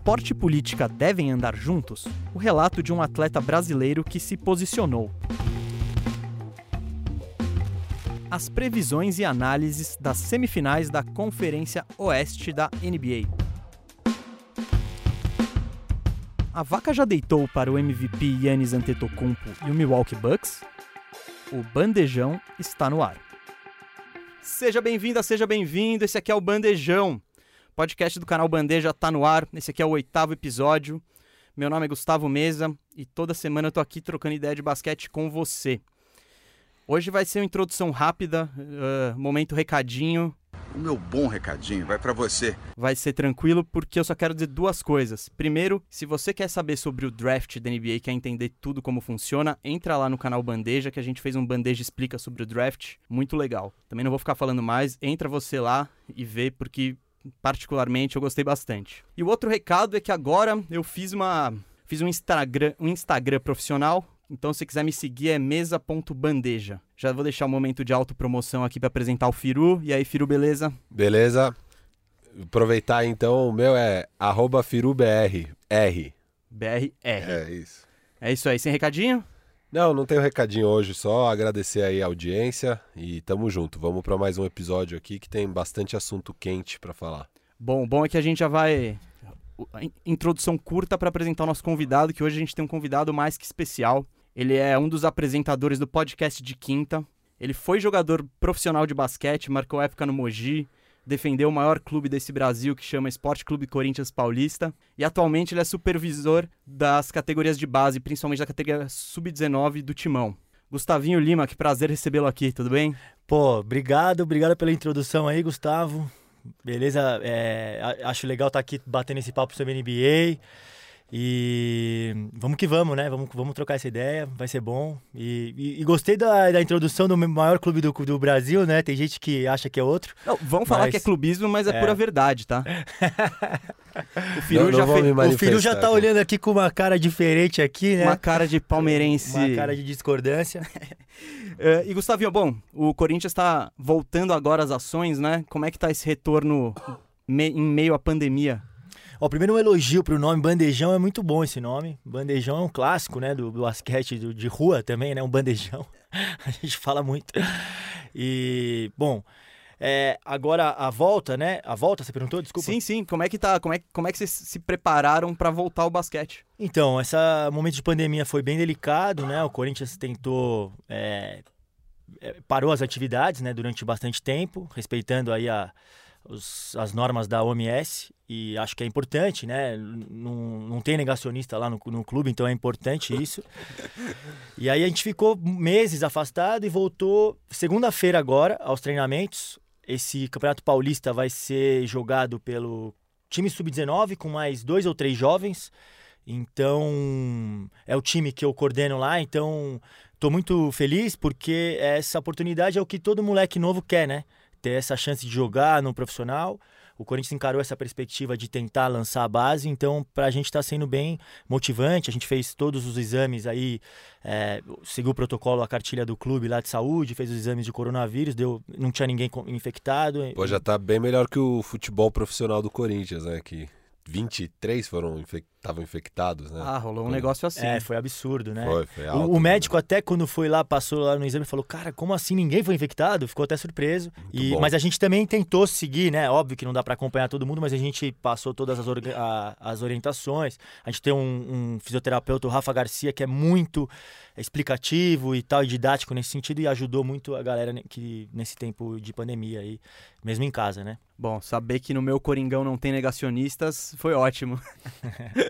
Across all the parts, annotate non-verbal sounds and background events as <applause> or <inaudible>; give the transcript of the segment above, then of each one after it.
Esporte e política devem andar juntos? O relato de um atleta brasileiro que se posicionou. As previsões e análises das semifinais da Conferência Oeste da NBA. A vaca já deitou para o MVP Yannis Antetokounmpo e o Milwaukee Bucks? O bandejão está no ar. Seja bem-vinda, seja bem-vindo. Esse aqui é o Bandejão. Podcast do canal Bandeja tá no ar. Esse aqui é o oitavo episódio. Meu nome é Gustavo Mesa e toda semana eu tô aqui trocando ideia de basquete com você. Hoje vai ser uma introdução rápida, uh, momento recadinho. O meu bom recadinho vai para você. Vai ser tranquilo porque eu só quero dizer duas coisas. Primeiro, se você quer saber sobre o draft da NBA e quer entender tudo como funciona, entra lá no canal Bandeja que a gente fez um Bandeja explica sobre o draft, muito legal. Também não vou ficar falando mais, entra você lá e vê porque particularmente eu gostei bastante. E o outro recado é que agora eu fiz uma fiz um Instagram, um Instagram profissional. Então, se quiser me seguir, é mesa.bandeja. Já vou deixar o um momento de autopromoção aqui para apresentar o Firu. E aí, Firu, beleza? Beleza. Aproveitar então, o meu é FiruBR. R. BRR. É isso. É isso aí, sem recadinho? Não, não tenho recadinho hoje, só agradecer aí a audiência e tamo junto. Vamos para mais um episódio aqui que tem bastante assunto quente para falar. Bom, bom é que a gente já vai introdução curta para apresentar o nosso convidado, que hoje a gente tem um convidado mais que especial. Ele é um dos apresentadores do podcast de quinta. Ele foi jogador profissional de basquete, marcou época no Mogi, defendeu o maior clube desse Brasil que chama Esporte Clube Corinthians Paulista e atualmente ele é supervisor das categorias de base, principalmente da categoria sub-19 do Timão. Gustavinho Lima, que prazer recebê-lo aqui, tudo bem? Pô, obrigado, obrigado pela introdução aí, Gustavo. Beleza, é, acho legal estar aqui batendo esse papo sobre NBA. E vamos que vamos, né? Vamos, vamos trocar essa ideia, vai ser bom. E, e, e gostei da, da introdução do maior clube do, do Brasil, né? Tem gente que acha que é outro. Não, vamos falar que é clubismo, mas é, é. pura verdade, tá? <laughs> o Firu já, o Firu já tá olhando aqui com uma cara diferente aqui, né? Uma cara de palmeirense. Uma cara de discordância. uh, <laughs> e Gustavinho, bom, o Corinthians está voltando agora às ações, né? Como é que tá esse retorno me, em meio à pandemia? Ó, primeiro um elogio pro nome Bandejão, é muito bom esse nome. Bandejão é um clássico, né, do, do basquete do, de rua também, né, um bandejão. <laughs> a gente fala muito. E, bom, é, agora a volta, né? A volta, você perguntou? Desculpa. Sim, sim. Como é que tá? Como é, como é que vocês se prepararam para voltar ao basquete? Então, esse momento de pandemia foi bem delicado, né? O Corinthians tentou é, é parou as atividades, né? Durante bastante tempo, respeitando aí a os, as normas da OMS e acho que é importante, né? Não, não tem negacionista lá no, no clube, então é importante isso. E aí a gente ficou meses afastado e voltou segunda-feira agora aos treinamentos. Esse Campeonato Paulista vai ser jogado pelo time sub-19 com mais dois ou três jovens. Então, é o time que eu coordeno lá, então estou muito feliz porque essa oportunidade é o que todo moleque novo quer, né? Ter essa chance de jogar no profissional. O Corinthians encarou essa perspectiva de tentar lançar a base, então para a gente está sendo bem motivante. A gente fez todos os exames aí, é, seguiu o protocolo, a cartilha do clube lá de saúde, fez os exames de coronavírus, deu, não tinha ninguém infectado. Pô, já está bem melhor que o futebol profissional do Corinthians, né? Que 23 foram infectados estavam infectados, né? Ah, rolou um negócio assim. É, foi absurdo, né? Foi, foi alto, o, o, médico né? até quando foi lá, passou lá no exame, falou, cara, como assim ninguém foi infectado? Ficou até surpreso. e, mas a gente também tentou seguir, né? Óbvio que não dá para acompanhar todo mundo, mas a gente passou todas as, a, as orientações. A gente tem um, um, fisioterapeuta, o Rafa Garcia, que é muito explicativo e tal, e didático nesse sentido, e ajudou muito a galera que nesse tempo de pandemia aí, mesmo em casa, né? Bom, saber que no meu Coringão não tem negacionistas foi ótimo. <laughs>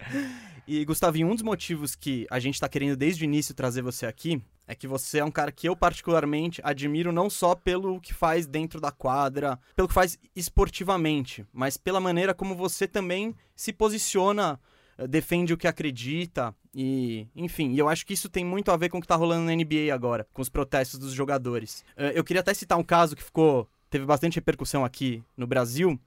e, Gustavinho, um dos motivos que a gente está querendo desde o início trazer você aqui é que você é um cara que eu particularmente admiro não só pelo que faz dentro da quadra, pelo que faz esportivamente, mas pela maneira como você também se posiciona, eh, defende o que acredita e, enfim, eu acho que isso tem muito a ver com o que está rolando na NBA agora, com os protestos dos jogadores. Eh, eu queria até citar um caso que ficou teve bastante repercussão aqui no Brasil,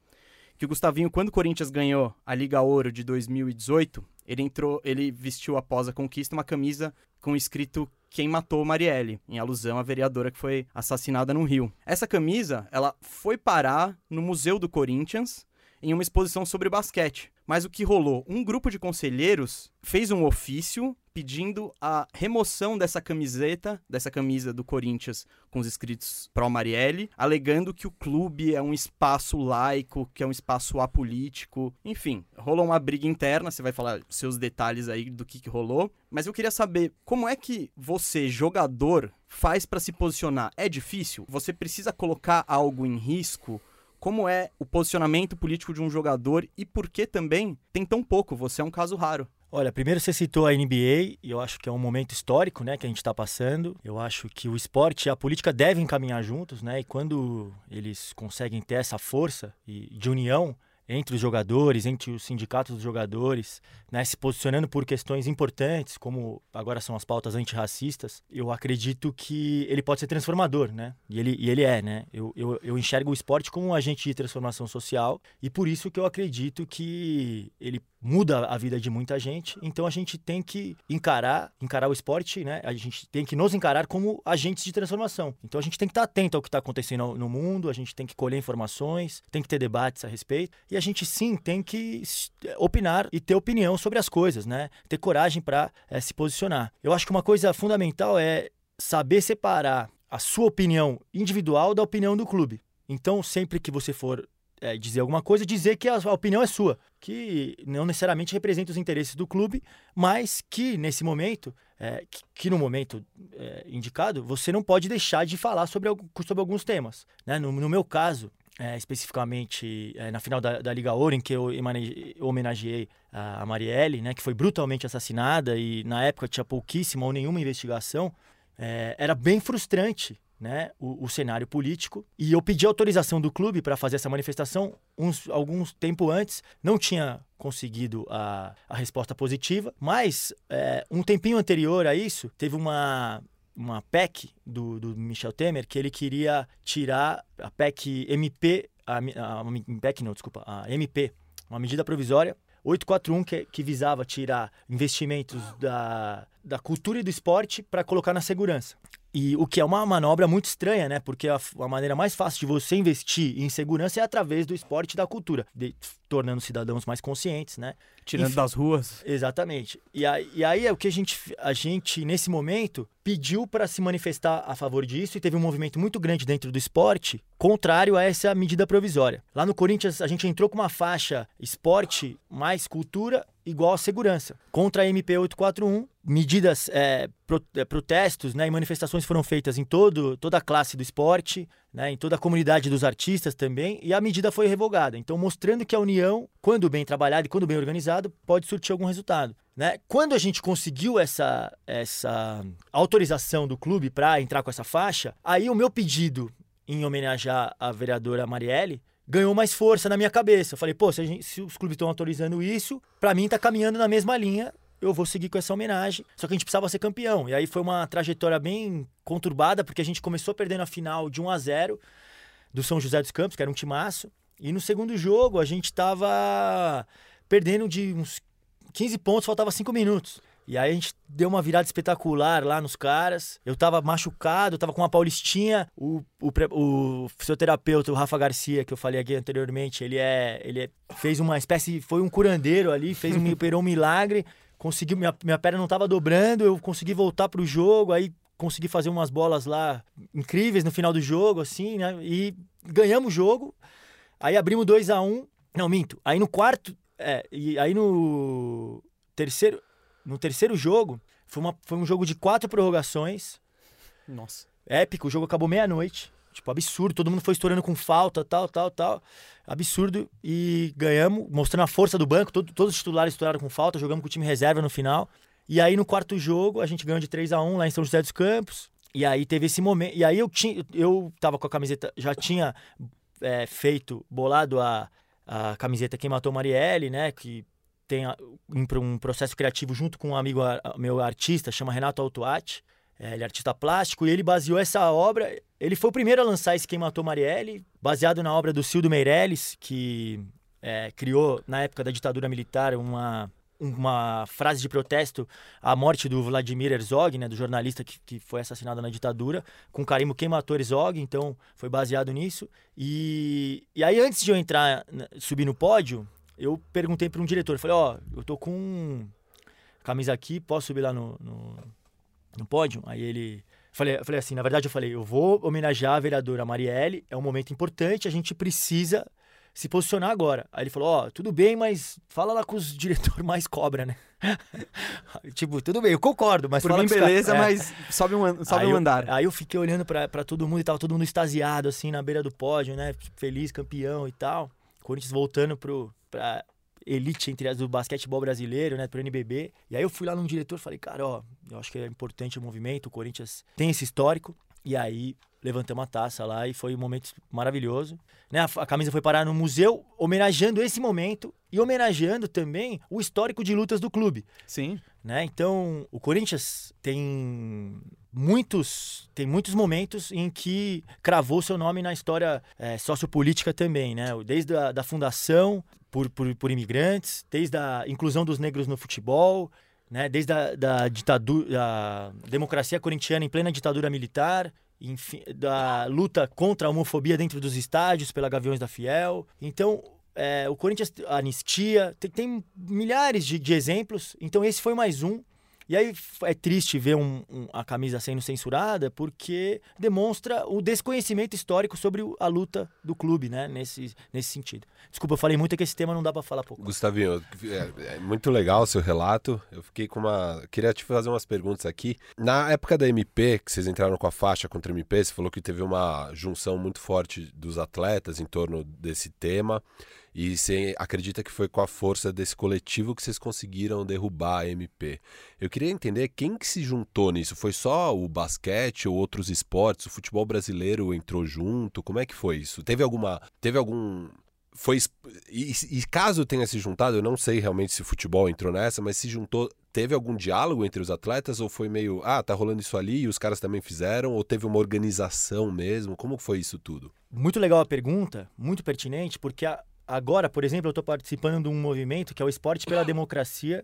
que o Gustavinho, quando o Corinthians ganhou a Liga Ouro de 2018, ele entrou, ele vestiu após a conquista uma camisa com escrito quem matou Marielle, em alusão à vereadora que foi assassinada no Rio. Essa camisa, ela foi parar no Museu do Corinthians em uma exposição sobre basquete. Mas o que rolou? Um grupo de conselheiros fez um ofício pedindo a remoção dessa camiseta, dessa camisa do Corinthians com os escritos Pro Marielle, alegando que o clube é um espaço laico, que é um espaço apolítico. Enfim, rolou uma briga interna, você vai falar seus detalhes aí do que, que rolou. Mas eu queria saber como é que você, jogador, faz para se posicionar? É difícil? Você precisa colocar algo em risco? Como é o posicionamento político de um jogador e por que também tem tão pouco? Você é um caso raro. Olha, primeiro você citou a NBA, e eu acho que é um momento histórico, né, que a gente está passando. Eu acho que o esporte e a política devem caminhar juntos, né, e quando eles conseguem ter essa força de união, entre os jogadores, entre os sindicatos dos jogadores, né, se posicionando por questões importantes, como agora são as pautas antirracistas, eu acredito que ele pode ser transformador, né? E ele, e ele é, né? Eu, eu, eu enxergo o esporte como um agente de transformação social e por isso que eu acredito que ele muda a vida de muita gente. Então a gente tem que encarar, encarar o esporte, né? A gente tem que nos encarar como agentes de transformação. Então a gente tem que estar atento ao que está acontecendo no mundo, a gente tem que colher informações, tem que ter debates a respeito e a gente sim tem que opinar e ter opinião sobre as coisas, né? Ter coragem para é, eh, se posicionar. Eu acho que uma coisa fundamental é saber separar a sua opinião individual da opinião do clube. Então, sempre que você for é, dizer alguma coisa, dizer que a, a, opinião é sua, que não necessariamente representa os interesses do clube, mas que nesse momento, é, que, que, no momento é, indicado, você não pode deixar de falar sobre, sobre alguns temas. Né? No, no meu caso, é, especificamente é, na final da, da, Liga Ouro, em que eu homenageei a Marielle, né, que foi brutalmente assassinada e na época tinha pouquíssima ou nenhuma investigação, é, era bem frustrante né, o, o, cenário político. E eu pedi autorização do clube para fazer essa manifestação uns, alguns tempo antes. Não tinha conseguido a, a resposta positiva, mas é, um tempinho anterior a isso, teve uma, uma PEC do, do Michel Temer que ele queria tirar a PEC MP, a, a, a PEC não, desculpa, a MP, uma medida provisória 841 que, que visava tirar investimentos da, da cultura e do esporte para colocar na segurança. E o que é uma manobra muito estranha, né? Porque a, a, maneira mais fácil de você investir em segurança é através do esporte e da cultura, de, tornando cidadãos mais conscientes, né? Tirando Enfim, das ruas. Exatamente. E aí, e aí é o que a gente, a gente nesse momento, pediu para se manifestar a favor disso e teve um movimento muito grande dentro do esporte contrário a essa medida provisória. Lá no Corinthians, a gente entrou com uma faixa esporte mais cultura igual a segurança. Contra a MP 841, medidas, é, pro, é, protestos né, e manifestações foram feitas em todo, toda a classe do esporte, né, em toda a comunidade dos artistas também, e a medida foi revogada. Então, mostrando que a União, quando bem trabalhada e quando bem organizado, pode surtir algum resultado. Né? Quando a gente conseguiu essa, essa autorização do clube para entrar com essa faixa, aí o meu pedido em homenagear a vereadora Marielle ganhou mais força na minha cabeça. Eu falei, pô, se, gente, se os clubes estão autorizando isso, para mim tá caminhando na mesma linha, eu vou seguir com essa homenagem. Só que a gente precisava ser campeão. E aí foi uma trajetória bem conturbada, porque a gente começou perdendo a final de 1 a 0 do São José dos Campos, que era um timaço. E no segundo jogo a gente tava perdendo de uns 15 pontos, faltava 5 minutos. E aí a gente deu uma virada espetacular lá nos caras. Eu tava machucado, tava com uma paulistinha. O, o, o fisioterapeuta, o Rafa Garcia, que eu falei aqui anteriormente, ele é. Ele é, fez uma espécie. Foi um curandeiro ali, fez um, <laughs> operou um milagre. Conseguiu, minha, minha perna não tava dobrando, eu consegui voltar pro jogo, aí consegui fazer umas bolas lá incríveis no final do jogo, assim, né? E ganhamos o jogo. Aí abrimos 2 a 1 um. Não, minto. Aí no quarto. É, e aí no terceiro no terceiro jogo, foi, uma, foi um jogo de quatro prorrogações. Nossa. Épico, o jogo acabou meia-noite. Tipo, absurdo, todo mundo foi estourando com falta, tal, tal, tal. Absurdo. E ganhamos, mostrando a força do banco. Todo, todos os titulares estouraram com falta, jogamos com o time reserva no final. E aí, no quarto jogo, a gente ganhou de 3 a 1 lá em São José dos Campos. E aí teve esse momento. E aí eu tinha. Eu tava com a camiseta. Já tinha é, feito, bolado a, a camiseta Quem Matou Marielle, né? Que tem um processo criativo junto com um amigo meu artista, chama Renato Altuati. É, ele é artista plástico e ele baseou essa obra. Ele foi o primeiro a lançar esse Quem Matou Marielle, baseado na obra do Cildo Meirelles, que é, criou, na época da ditadura militar, uma, uma frase de protesto à morte do Vladimir Herzog, né, do jornalista que, que foi assassinado na ditadura, com carimbo Quem Matou Herzog, então foi baseado nisso. E, e aí, antes de eu entrar, subir no pódio, eu perguntei para um diretor, falei, ó, oh, eu tô com camisa aqui, posso subir lá no, no, no pódio? Aí ele... Falei, falei assim, na verdade eu falei, eu vou homenagear a vereadora Marielle, é um momento importante, a gente precisa se posicionar agora. Aí ele falou, ó, oh, tudo bem, mas fala lá com os <laughs> diretores mais cobra, né? <laughs> tipo, tudo bem, eu concordo, mas Por fala mim, beleza, mas é. sobe um, sobe aí um andar. Eu, aí eu fiquei olhando para todo mundo e tava todo mundo extasiado, assim, na beira do pódio, né? Feliz, campeão e tal. Corinthians voltando pro, pra elite, entre as do basquetebol brasileiro, né? Pro NBB. E aí eu fui lá num diretor e falei, cara, ó, eu acho que é importante o movimento, o Corinthians tem esse histórico. E aí levantamos a taça lá e foi um momento maravilhoso. Né? A, a, camisa foi parar no museu, homenageando esse momento e homenageando também o histórico de lutas do clube. Sim. Né? Então, o Corinthians tem muitos, tem muitos momentos em que cravou seu nome na história é, sociopolítica também, né? Desde a da fundação por, por, por imigrantes, desde a inclusão dos negros no futebol, né? desde a da ditadura, da democracia corintiana em plena ditadura militar, enfim, da luta contra a homofobia dentro dos estádios pela Gaviões da Fiel. Então, é, o Corinthians, a anistia, tem, tem milhares de, de, exemplos. Então, esse foi mais um. E aí é triste ver um, um, a camisa sendo censurada porque demonstra o desconhecimento histórico sobre a luta do clube, né? Nesse, nesse sentido. Desculpa, eu falei muito é que esse tema não dá para falar pouco. Gustavinho, é, é, muito legal o seu relato. Eu fiquei com uma. Queria te fazer umas perguntas aqui. Na época da MP, que vocês entraram com a faixa contra a MP, você falou que teve uma junção muito forte dos atletas em torno desse tema. E você acredita que foi com a força desse coletivo que vocês conseguiram derrubar a MP. Eu queria entender quem que se juntou nisso. Foi só o basquete ou outros esportes? O futebol brasileiro entrou junto? Como é que foi isso? Teve alguma. Teve algum. Foi. E, e caso tenha se juntado, eu não sei realmente se o futebol entrou nessa, mas se juntou teve algum diálogo entre os atletas ou foi meio, ah, tá rolando isso ali e os caras também fizeram? Ou teve uma organização mesmo? Como foi isso tudo? Muito legal a pergunta, muito pertinente, porque a, agora, por exemplo, eu estou participando de um movimento que é o Esporte pela Democracia,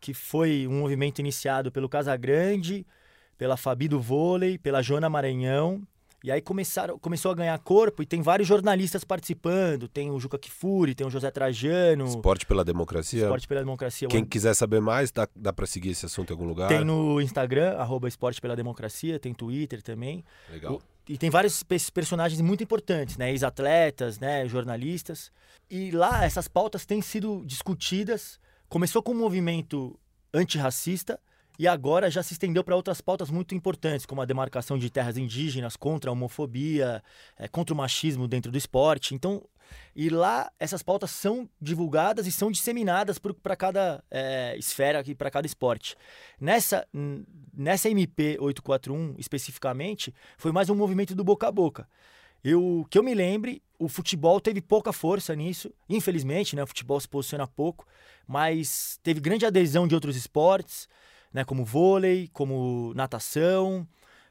que foi um movimento iniciado pelo Casagrande, pela Fabi do Vôlei, pela Joana Maranhão. E aí começaram, começou a ganhar corpo e tem vários jornalistas participando. Tem o Juca Kifuri, tem o José Trajano. Esporte pela Democracia. Esporte pela Democracia. Quem quiser saber mais, dá, dá para seguir esse assunto em algum lugar? Tem no Instagram, arroba Esporte pela Democracia, tem Twitter também. Legal. E tem vários personagens muito importantes, né? Ex-atletas, né? Jornalistas. E lá essas pautas têm sido discutidas. Começou com um movimento antirracista e agora já se estendeu para outras pautas muito importantes, como a demarcação de terras indígenas contra a homofobia, é, contra o machismo dentro do esporte. Então, e lá essas pautas são divulgadas e são disseminadas para cada é, esfera e para cada esporte. Nessa, nessa MP 841 especificamente, foi mais um movimento do boca a boca. Eu, que eu me lembre, o futebol teve pouca força nisso. Infelizmente, né, o futebol se posiciona pouco, mas teve grande adesão de outros esportes, né, como vôlei, como natação,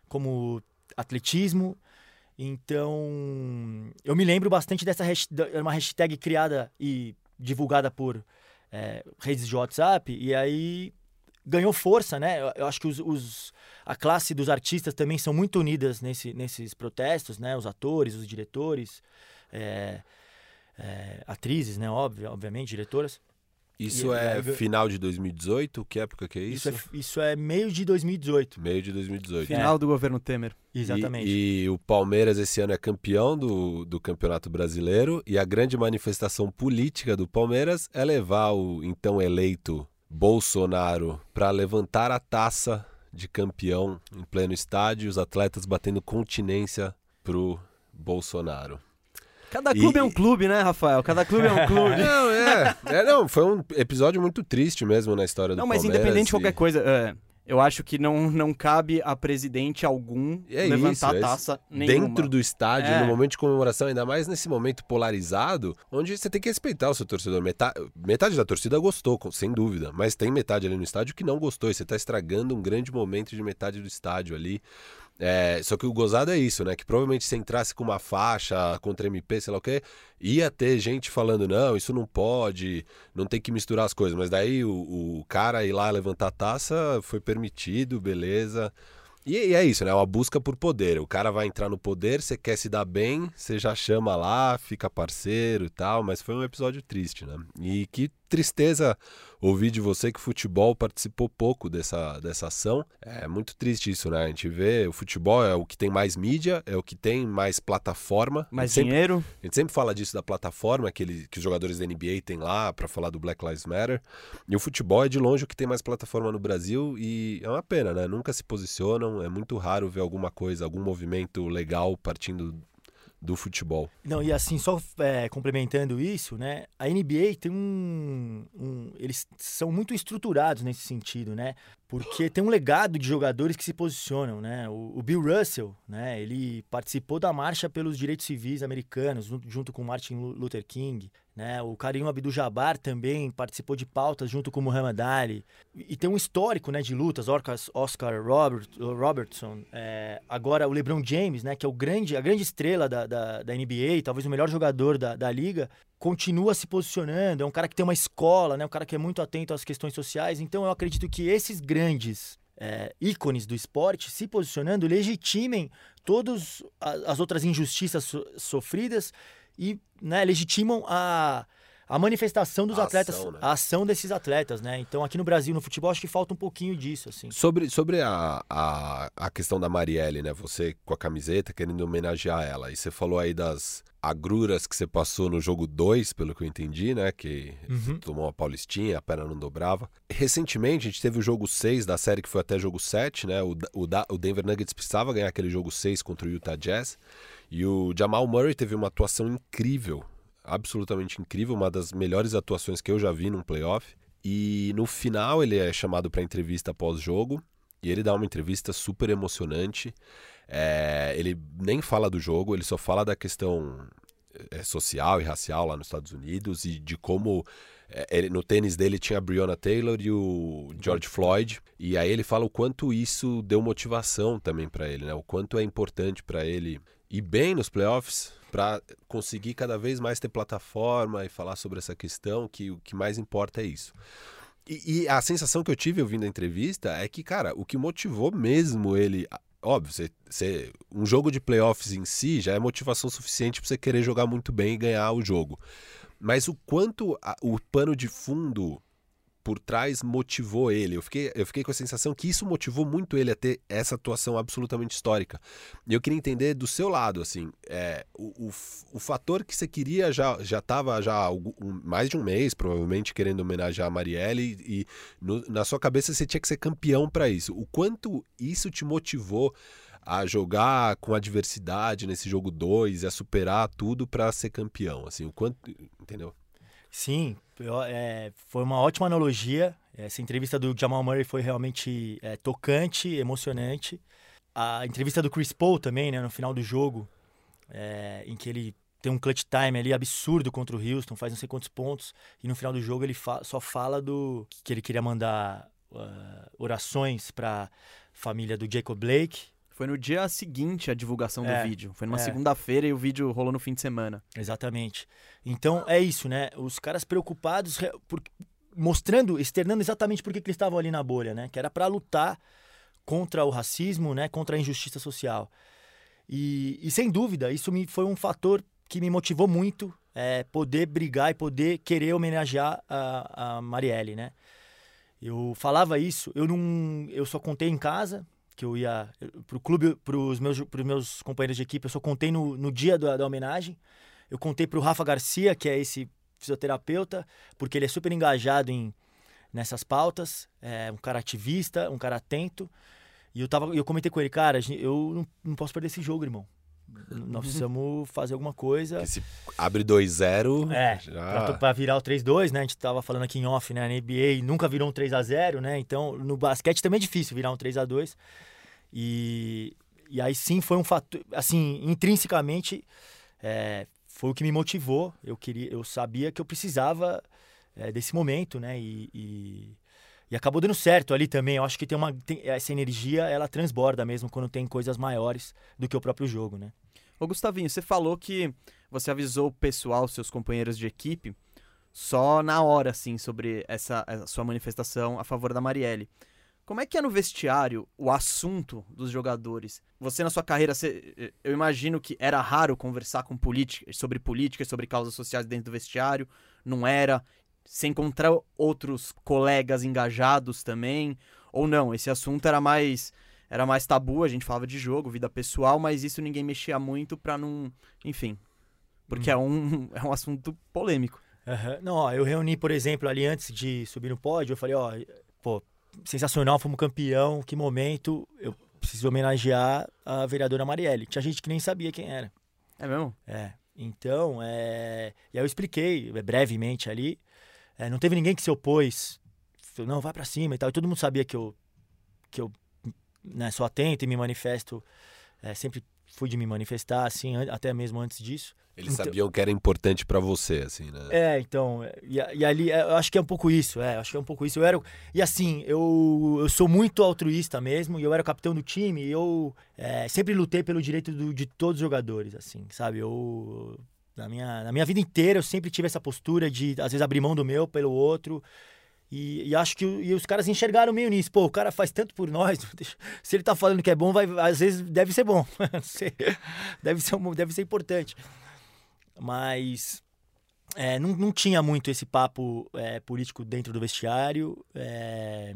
como atletismo. Então, eu me lembro bastante dessa hashtag, uma hashtag criada e divulgada por é, redes de WhatsApp, e aí ganhou força, né? Eu, acho que os, os, a classe dos artistas também são muito unidas nesse, nesses protestos, né? Os atores, os diretores, é, é, atrizes, né? Óbvio, obviamente, diretoras. Isso e, é eu... final de 2018? Que época que é isso? Isso é, isso é meio de 2018. Meio de 2018. Final é. do governo Temer. Exatamente. E, e, o Palmeiras esse ano é campeão do, do Campeonato Brasileiro e a grande manifestação política do Palmeiras é levar o então eleito Bolsonaro para levantar a taça de campeão em pleno estádio, os atletas batendo continência pro Bolsonaro. Cada clube e... é um clube, né, Rafael? Cada clube é um clube. <laughs> não, é, é. Não, foi um episódio muito triste mesmo na história do Não, mas independente de qualquer coisa, é, eu acho que não, não cabe a presidente algum é levantar isso, é taça nenhuma. Dentro do estádio, é. no momento de comemoração, ainda mais nesse momento polarizado, onde você tem que respeitar o seu torcedor. Metade, metade da torcida gostou, sem dúvida, mas tem metade ali no estádio que não gostou. E você está estragando um grande momento de metade do estádio ali. É, só que o gozado é isso, né? Que provavelmente se entrasse com uma faixa contra MP, sei lá o quê, ia ter gente falando, não, isso não pode, não tem que misturar as coisas. Mas daí o, o cara ir lá levantar a taça foi permitido, beleza. E, e é isso, né? Uma busca por poder. O cara vai entrar no poder, você quer se dar bem, você já chama lá, fica parceiro e tal, mas foi um episódio triste, né? E que tristeza ouvir de você que o futebol participou pouco dessa, dessa ação. É muito triste isso, né? A gente vê o futebol é o que tem mais mídia, é o que tem mais plataforma. Mais sempre, dinheiro. A gente sempre fala disso da plataforma que, ele, que os jogadores da NBA têm lá para falar do Black Lives Matter. E o futebol é de longe o que tem mais plataforma no Brasil e é uma pena, né? Nunca se posicionam, é muito raro ver alguma coisa, algum movimento legal partindo do futebol. Não, e assim, só é, complementando isso, né? A NBA tem um, um, Eles são muito estruturados nesse sentido, né? Porque tem um legado de jogadores que se posicionam, né? O, o Bill Russell, né? Ele participou da marcha pelos direitos civis americanos, junto com Martin Luther King. Né? O Karim Abdul-Jabbar também participou de pautas junto com o Muhammad Ali. E tem um histórico né, de lutas, Oscar Robert, Robertson. É, agora o LeBron James, né, que é o grande, a grande estrela da, da, da NBA, talvez o melhor jogador da, da liga, continua se posicionando. É um cara que tem uma escola, né, um cara que é muito atento às questões sociais. Então eu acredito que esses grandes é, ícones do esporte se posicionando legitimem todas as outras injustiças so, sofridas e né, legitimam a, a manifestação dos a atletas, ação, né? a ação desses atletas, né? Então aqui no Brasil, no futebol, acho que falta um pouquinho disso, assim. Sobre, sobre a, a, a questão da Marielle, né? Você com a camiseta querendo homenagear ela. E você falou aí das agruras que você passou no jogo 2, pelo que eu entendi, né? Que uhum. tomou uma paulistinha, a perna não dobrava. Recentemente, a gente teve o jogo 6 da série que foi até jogo 7, né? O, o, o Denver Nuggets precisava ganhar aquele jogo 6 contra o Utah Jazz. E o Jamal Murray teve uma atuação incrível, absolutamente incrível, uma das melhores atuações que eu já vi num playoff. E no final ele é chamado para entrevista pós-jogo e ele dá uma entrevista super emocionante. É, ele nem fala do jogo, ele só fala da questão é, social e racial lá nos Estados Unidos e de como é, ele, no tênis dele tinha a Breonna Taylor e o George Floyd. E aí ele fala o quanto isso deu motivação também para ele, né? O quanto é importante para ele ir bem nos playoffs para conseguir cada vez mais ter plataforma e falar sobre essa questão, que o que mais importa é isso. E, e, a sensação que eu tive ouvindo a entrevista é que, cara, o que motivou mesmo ele. Óbvio, você, um jogo de playoffs em si já é motivação suficiente para você querer jogar muito bem e ganhar o jogo. Mas o quanto a, o pano de fundo por trás motivou ele. Eu fiquei, eu fiquei com a sensação que isso motivou muito ele a ter essa atuação absolutamente histórica. E eu queria entender do seu lado, assim, é, o, o, o fator que você queria já já estava já mais de um mês, provavelmente, querendo homenagear a Marielle e no, na sua cabeça você tinha que ser campeão para isso. O quanto isso te motivou a jogar com adversidade nesse jogo 2 e a superar tudo para ser campeão, assim, o quanto, entendeu? Sim, eu, é, foi uma ótima analogia. Essa entrevista do Jamal Murray foi realmente é, tocante, emocionante. A entrevista do Chris Paul também, né, no final do jogo, é, em que ele tem um clutch time ali absurdo contra o Houston, faz não sei quantos pontos, e no final do jogo ele fa só fala do que ele queria mandar uh, orações para família do Jacob Blake foi no dia seguinte a divulgação é, do vídeo. Foi numa é. segunda-feira e o vídeo rolou no fim de semana. Exatamente. Então é isso, né? Os caras preocupados, por, mostrando, externando exatamente por que, eles estavam ali na bolha, né? Que era para lutar contra o racismo, né? Contra a injustiça social. E, e sem dúvida, isso me, foi um fator que me motivou muito é, poder brigar e poder querer homenagear a, a Marielle, né? Eu falava isso, eu não, eu só contei em casa, que eu ia pro clube, pros meus, meus companheiros de equipe, eu só contei no, no dia da, da homenagem. Eu contei pro Rafa Garcia, que é esse fisioterapeuta, porque ele é super engajado em, nessas pautas, é um cara ativista, um cara atento. E eu, tava, eu comentei com ele, cara, eu não, não posso perder esse jogo, irmão. Nós precisamos fazer alguma coisa. Que se abre 2-0. É, já... pra, pra, virar o 3-2, né? A gente tava falando aqui em off, né? Na NBA nunca virou um 3x0, né? Então, no basquete também é difícil virar um 3x2. E, e aí sim foi um fator, assim, intrinsecamente é, foi o que me motivou. Eu queria, eu sabia que eu precisava é, desse momento, né? E, e, e, acabou dando certo ali também. Eu acho que tem uma tem, essa energia, ela transborda mesmo quando tem coisas maiores do que o próprio jogo, né? Ô Gustavinho, você falou que você avisou o pessoal, seus companheiros de equipe, só na hora, assim, sobre essa, essa sua manifestação a favor da Marielle. Como é que é no vestiário o assunto dos jogadores? Você na sua carreira, você, eu imagino que era raro conversar com política, sobre política, sobre causas sociais dentro do vestiário. Não era. Você encontrar outros colegas engajados também? Ou não? Esse assunto era mais era mais tabu, a gente falava de jogo, vida pessoal, mas isso ninguém mexia muito pra não. Enfim. Porque é, um, <laughs> é um assunto polêmico. Uhum. Não, ó, eu reuni, por exemplo, ali antes de subir no pódio, eu falei, ó, pô, sensacional, fomos campeão, que momento, eu preciso homenagear a vereadora Marielle. Tinha gente que nem sabia quem era. É mesmo? É. Então, é... e aí eu expliquei brevemente ali. É, não teve ninguém que se opôs. Falou, não, vai para cima e tal. E todo mundo sabia que eu, que eu né, sou atento e me manifesto. É, sempre fui de me manifestar, assim, até mesmo antes disso. Eles então, sabiam que era importante para você, assim, né? É, então, e, e, ali, eu acho que é um pouco isso, é, acho que é um pouco isso. Eu era, e assim, eu, eu sou muito altruísta mesmo, e eu era capitão do time, e eu é, sempre lutei pelo direito do, de todos os jogadores, assim, sabe? Eu, na minha, na minha vida inteira, eu sempre tive essa postura de, às vezes, abrir mão do meu pelo outro, e, e, acho que e os caras enxergaram meio nisso. Pô, o cara faz tanto por nós. <laughs> Se ele tá falando que é bom, vai, às vezes deve ser bom. <laughs> deve, ser, deve ser importante. Mas é, não, não tinha muito esse papo é, político dentro do vestiário. É...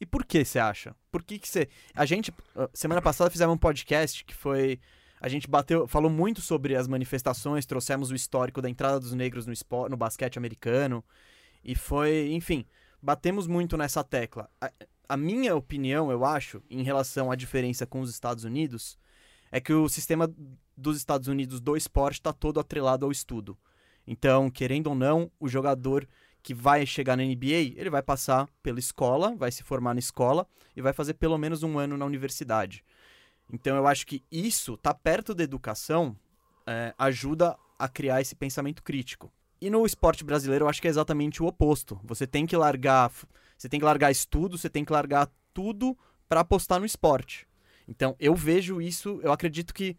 E por que você acha? Por que, que você. A gente, semana passada, fizemos um podcast que foi. A gente bateu, falou muito sobre as manifestações, trouxemos o histórico da entrada dos negros no, esporte, no basquete americano. E foi, enfim, batemos muito nessa tecla. A, a minha opinião, eu acho, em relação à diferença com os Estados Unidos, é que o sistema dos Estados Unidos do esporte está todo atrelado ao estudo. Então, querendo ou não, o jogador que vai chegar na NBA, ele vai passar pela escola, vai se formar na escola e vai fazer pelo menos um ano na universidade. Então, eu acho que isso, tá perto da educação, é, ajuda a criar esse pensamento crítico. E no esporte brasileiro eu acho que é exatamente o oposto. Você tem que largar, você tem que largar estudo, você tem que largar tudo para apostar no esporte. Então, eu vejo isso, eu acredito que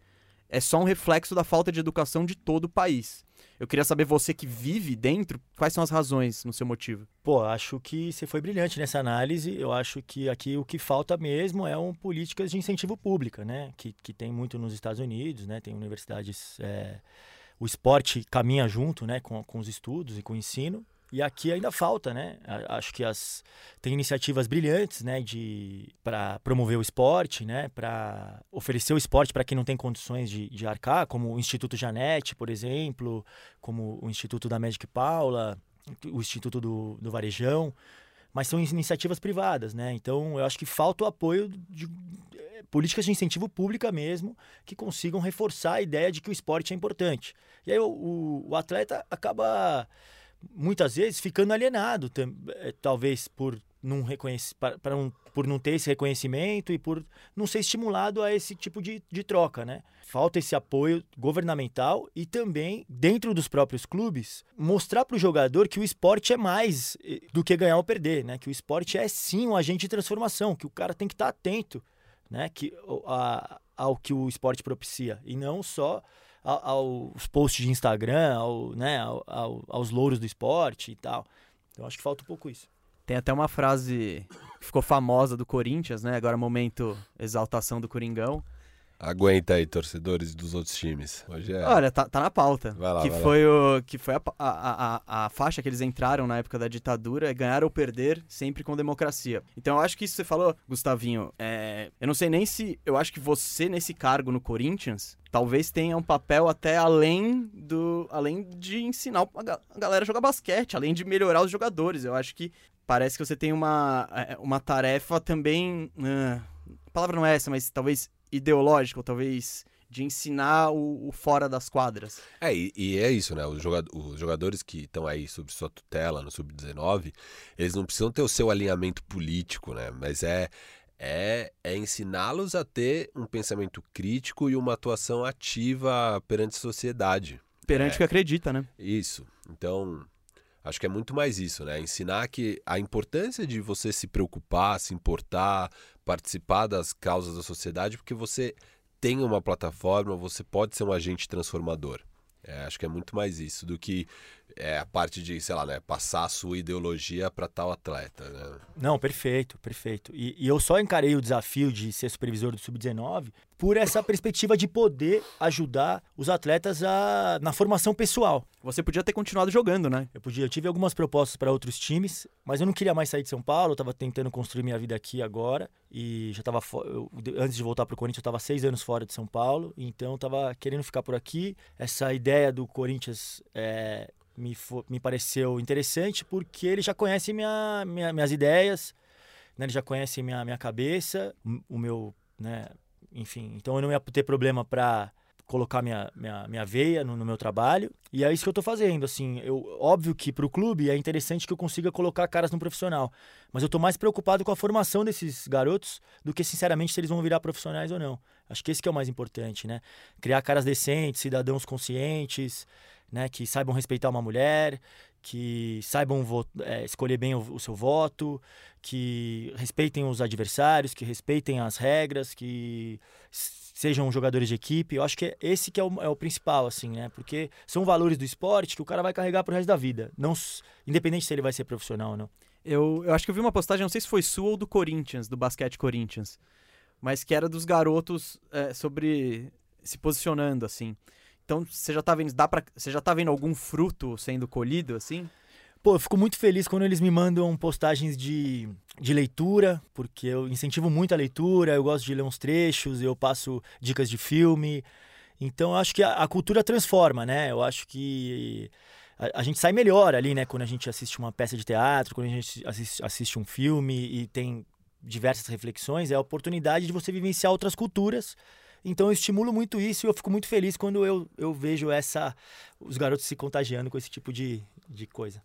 é só um reflexo da falta de educação de todo o país. Eu queria saber, você que vive dentro, quais são as razões no seu motivo? Pô, acho que você foi brilhante nessa análise. Eu acho que aqui o que falta mesmo é um políticas de incentivo pública, né? Que, que tem muito nos Estados Unidos, né? Tem universidades. É o esporte caminha junto né, com, com os estudos e com o ensino. E aqui ainda falta, né? Acho que as tem iniciativas brilhantes, né, de para promover o esporte, né, para oferecer o esporte para quem não tem condições de, de arcar, como o Instituto Janete, por exemplo, como o Instituto da Magic Paula, o Instituto do, do Varejão, mas são iniciativas privadas, né? Então eu acho que falta o apoio de, políticas de incentivo pública mesmo que consigam reforçar a ideia de que o esporte é importante. E aí o, o, o atleta acaba muitas vezes ficando alienado, eh, talvez por não reconhecer, para um, por não ter esse reconhecimento e por não ser estimulado a esse tipo de, de troca, né? Falta esse apoio governamental e também, dentro dos próprios clubes, mostrar para o jogador que o esporte é mais eh, do que ganhar ou perder, né? Que o esporte é sim um agente de transformação, que o cara tem que estar tá atento né, que, a, ao que o esporte propicia e não só aos posts de Instagram, ao, né, ao, aos louros do esporte e tal. Então acho que falta um pouco isso. Tem até uma frase que ficou famosa do Corinthians, né? Agora momento exaltação do Coringão, Aguenta aí, torcedores dos outros times. Hoje é... Olha, tá, tá na pauta. Vai lá, que vai foi, lá. O, que foi a, a, a, a, faixa que eles entraram na época da ditadura, é ganhar ou perder, sempre com democracia. Então eu acho que isso você falou, Gustavinho, é, eu não sei nem se. Eu acho que você, nesse cargo no Corinthians, talvez tenha um papel até além do. além de ensinar a galera a jogar basquete, além de melhorar os jogadores. Eu acho que parece que você tem uma, é, uma tarefa também. Uh, a palavra não é essa, mas talvez ideológico, talvez de ensinar o, o, fora das quadras. É, e, e é isso, né? Os, jogador, os jogadores que estão aí sob sua tutela no Sub-19, eles não precisam ter o seu alinhamento político, né? Mas é, é, é ensiná-los a ter um pensamento crítico e uma atuação ativa perante a sociedade. Perante é, o que acredita, né? Isso. Então, acho que é muito mais isso, né? Ensinar que a importância de você se preocupar, se importar, participar das causas da sociedade, porque você tem uma plataforma, você pode ser um agente transformador. É, acho que é muito mais isso do que é a parte de, sei lá, né, passar a sua ideologia para tal atleta, né? Não, perfeito, perfeito. E, e, eu só encarei o desafio de ser supervisor do Sub-19 por essa perspectiva de poder ajudar os atletas a, na formação pessoal. Você podia ter continuado jogando, né? Eu podia. Eu tive algumas propostas para outros times, mas eu não queria mais sair de São Paulo. Eu estava tentando construir minha vida aqui agora e já estava antes de voltar para o Corinthians, eu estava seis anos fora de São Paulo, então eu estava querendo ficar por aqui. Essa ideia do Corinthians é, me, me pareceu interessante porque ele já conhece minha, minha minhas ideias, né? ele já conhece minha, minha cabeça, o meu, né? enfim, então eu não ia ter problema para colocar minha, minha, minha veia no, no, meu trabalho. E é isso que eu estou fazendo. Assim, eu, óbvio que para o clube é interessante que eu consiga colocar caras no profissional. Mas eu estou mais preocupado com a formação desses garotos do que, sinceramente, se eles vão virar profissionais ou não. Acho que esse que é o mais importante, né? Criar caras decentes, cidadãos conscientes, né, que saibam respeitar uma mulher, que saibam é, escolher bem o, o, seu voto, que respeitem os adversários, que respeitem as regras, que sejam jogadores de equipe. Eu acho que esse que é o, é o principal, assim, né? Porque são valores do esporte que o cara vai carregar pro resto da vida, não independente se ele vai ser profissional ou não. Eu, eu acho que eu vi uma postagem, não sei se foi sua ou do Corinthians, do basquete Corinthians, mas que era dos garotos é, sobre se posicionando, assim. Então, você já tá vendo, dá para, você já tá vendo algum fruto sendo colhido assim? Pô, eu fico muito feliz quando eles me mandam postagens de, de leitura, porque eu incentivo muito a leitura, eu gosto de ler uns trechos, eu passo dicas de filme. Então, eu acho que a, a cultura transforma, né? Eu acho que a, a, gente sai melhor ali, né? Quando a gente assiste uma peça de teatro, quando a gente assiste, assiste um filme e tem diversas reflexões, é a oportunidade de você vivenciar outras culturas então eu estimulo muito isso e eu fico muito feliz quando eu, eu vejo essa os garotos se contagiando com esse tipo de, de coisa.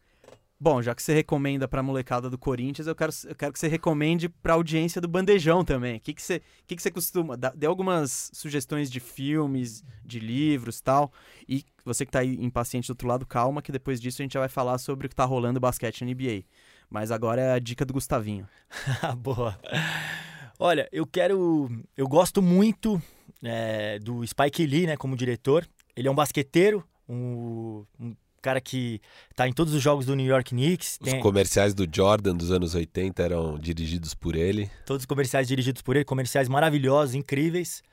Bom, já que você recomenda para a molecada do Corinthians, eu quero, eu quero que você recomende para a audiência do Bandejão também. O que, que, você, que, que você costuma. Dê algumas sugestões de filmes, de livros tal. E você que está aí impaciente do outro lado, calma, que depois disso a gente já vai falar sobre o que está rolando basquete na NBA. Mas agora é a dica do Gustavinho. <laughs> Boa. Olha, eu quero. Eu gosto muito é, do Spike Lee, né, como diretor. Ele é um basqueteiro, um, um cara que está em todos os jogos do New York Knicks. Os Tem... comerciais do Jordan dos anos 80 eram dirigidos por ele. Todos os comerciais dirigidos por ele, comerciais maravilhosos, incríveis.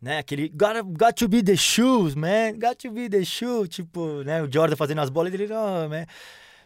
Né, aquele got, got to be the shoes, man, got to be the shoe, tipo, né, o Jordan fazendo as bolas, ele, oh, man,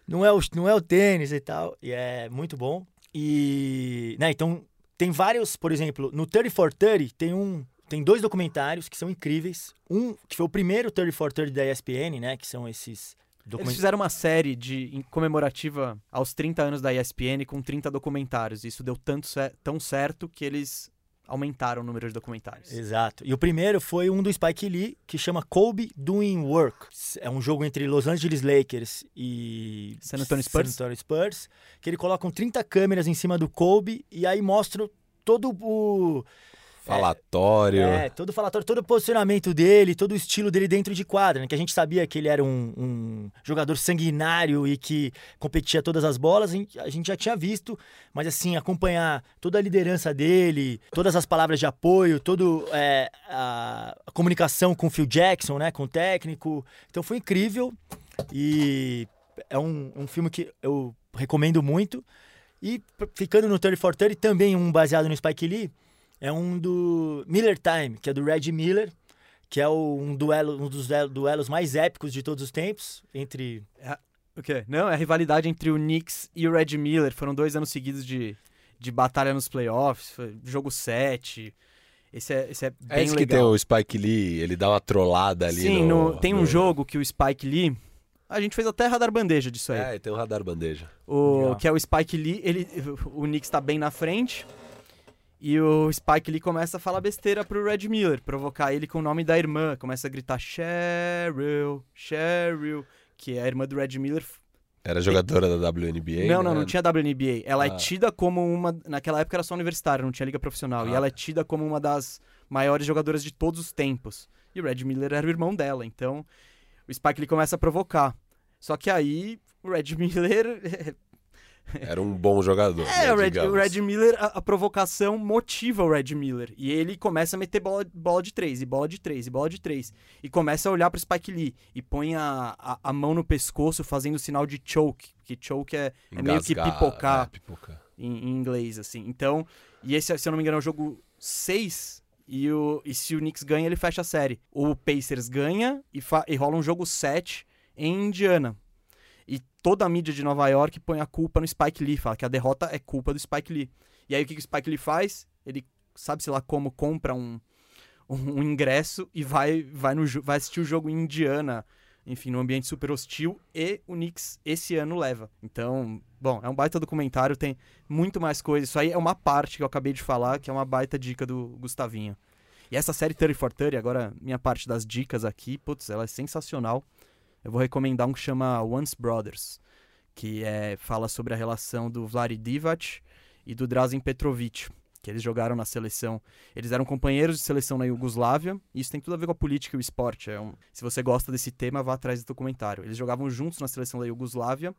não é o, não é o tênis e tal, e é muito bom. E, né, então, tem vários, por exemplo, no 30 for 30 tem um, tem dois documentários que são incríveis. Um que foi o primeiro 3430 da ESPN, né? Que são esses Eles fizeram uma série de comemorativa aos 30 anos da ESPN com 30 documentários. Isso deu tanto tão certo que eles aumentaram o número de documentários. Exato. E o primeiro foi um do Spike Lee, que chama Kobe Doing Work. É um jogo entre Los Angeles Lakers e San Antonio Spurs, San Antonio Spurs que ele coloca 30 câmeras em cima do Kobe e aí mostra todo o Falatório. É, é, todo falatório, todo o posicionamento dele, todo o estilo dele dentro de quadra, né? Que a gente sabia que ele era um, um jogador sanguinário e que competia todas as bolas, a gente, já tinha visto, mas assim, acompanhar toda a liderança dele, todas as palavras de apoio, toda é, a, a, comunicação com o Phil Jackson, né? Com o técnico. Então foi incrível e é um, um filme que eu recomendo muito. E ficando no 30 for 30, também um baseado no Spike Lee, é um do Miller Time, que é do Red Miller, que é o, um duelo, um dos duelos mais épicos de todos os tempos entre é, o quê? Não, é a rivalidade entre o Knicks e o Red Miller. Foram dois anos seguidos de, de batalha nos playoffs, jogo 7. Esse é, esse é, é bem é esse legal. que tem o Spike Lee, ele dá uma trollada ali Sim, no, no, tem um jogo que o Spike Lee... A gente fez até radar bandeja disso aí. É, tem um radar bandeja. O, que é o Spike Lee, ele, o Knicks tá bem na frente, e o Spike Lee começa a falar besteira pro Red Miller, provocar ele com o nome da irmã. Começa a gritar Cheryl, Cheryl, que é a irmã do Red Miller. Era jogadora da WNBA? Não, não, né? não tinha WNBA. Ela é ah. é tida como uma. Naquela época era só universitária, não tinha liga profissional. Ah. E ela é tida como uma das maiores jogadoras de todos os tempos. E o Red Miller era o irmão dela. Então o Spike Lee começa a provocar. Só que aí o Red <laughs> Miller <laughs> Era um bom jogador. É, né, o, Red, o Red Miller, a, a provocação motiva o Red Miller. E ele começa a meter bola, bola de três, e bola de três, e bola de três. E começa a olhar pro Spike Lee. E põe a, a, a mão no pescoço fazendo o sinal de choke. Que choke é, é meio que pipocar é, pipocar. em, em inglês, assim. Então, e esse, se eu não me engano, é o jogo 6. E, o, e se o Knicks ganha, ele fecha a série. O Pacers ganha e, fa- e rola um jogo 7 em Indiana. E toda a mídia de Nova York põe a culpa no Spike Lee, fala que a derrota é culpa do Spike Lee. E aí o que, que o Spike Lee faz? Ele, sabe-se lá como, compra um, <laughs> um, ingresso e vai, vai, no, vai assistir o jogo em Indiana, enfim, num ambiente super hostil, e o Knicks esse ano leva. Então, bom, é um baita documentário, tem muito mais coisa. Isso aí é uma parte que eu acabei de falar, que é uma baita dica do Gustavinho. E essa série 30 for 30, agora minha parte das dicas aqui, putz, ela é sensacional. Eu vou recomendar um que chama Once Brothers, que é, fala sobre a relação do Vlade Divac e do Drazen Petrovic, que eles jogaram na seleção. Eles eram companheiros de seleção na Iugoslávia, e isso tem tudo a ver com a política e o esporte. É um- se você gosta desse tema, vá atrás do documentário. Eles jogavam juntos na seleção da Iugoslávia,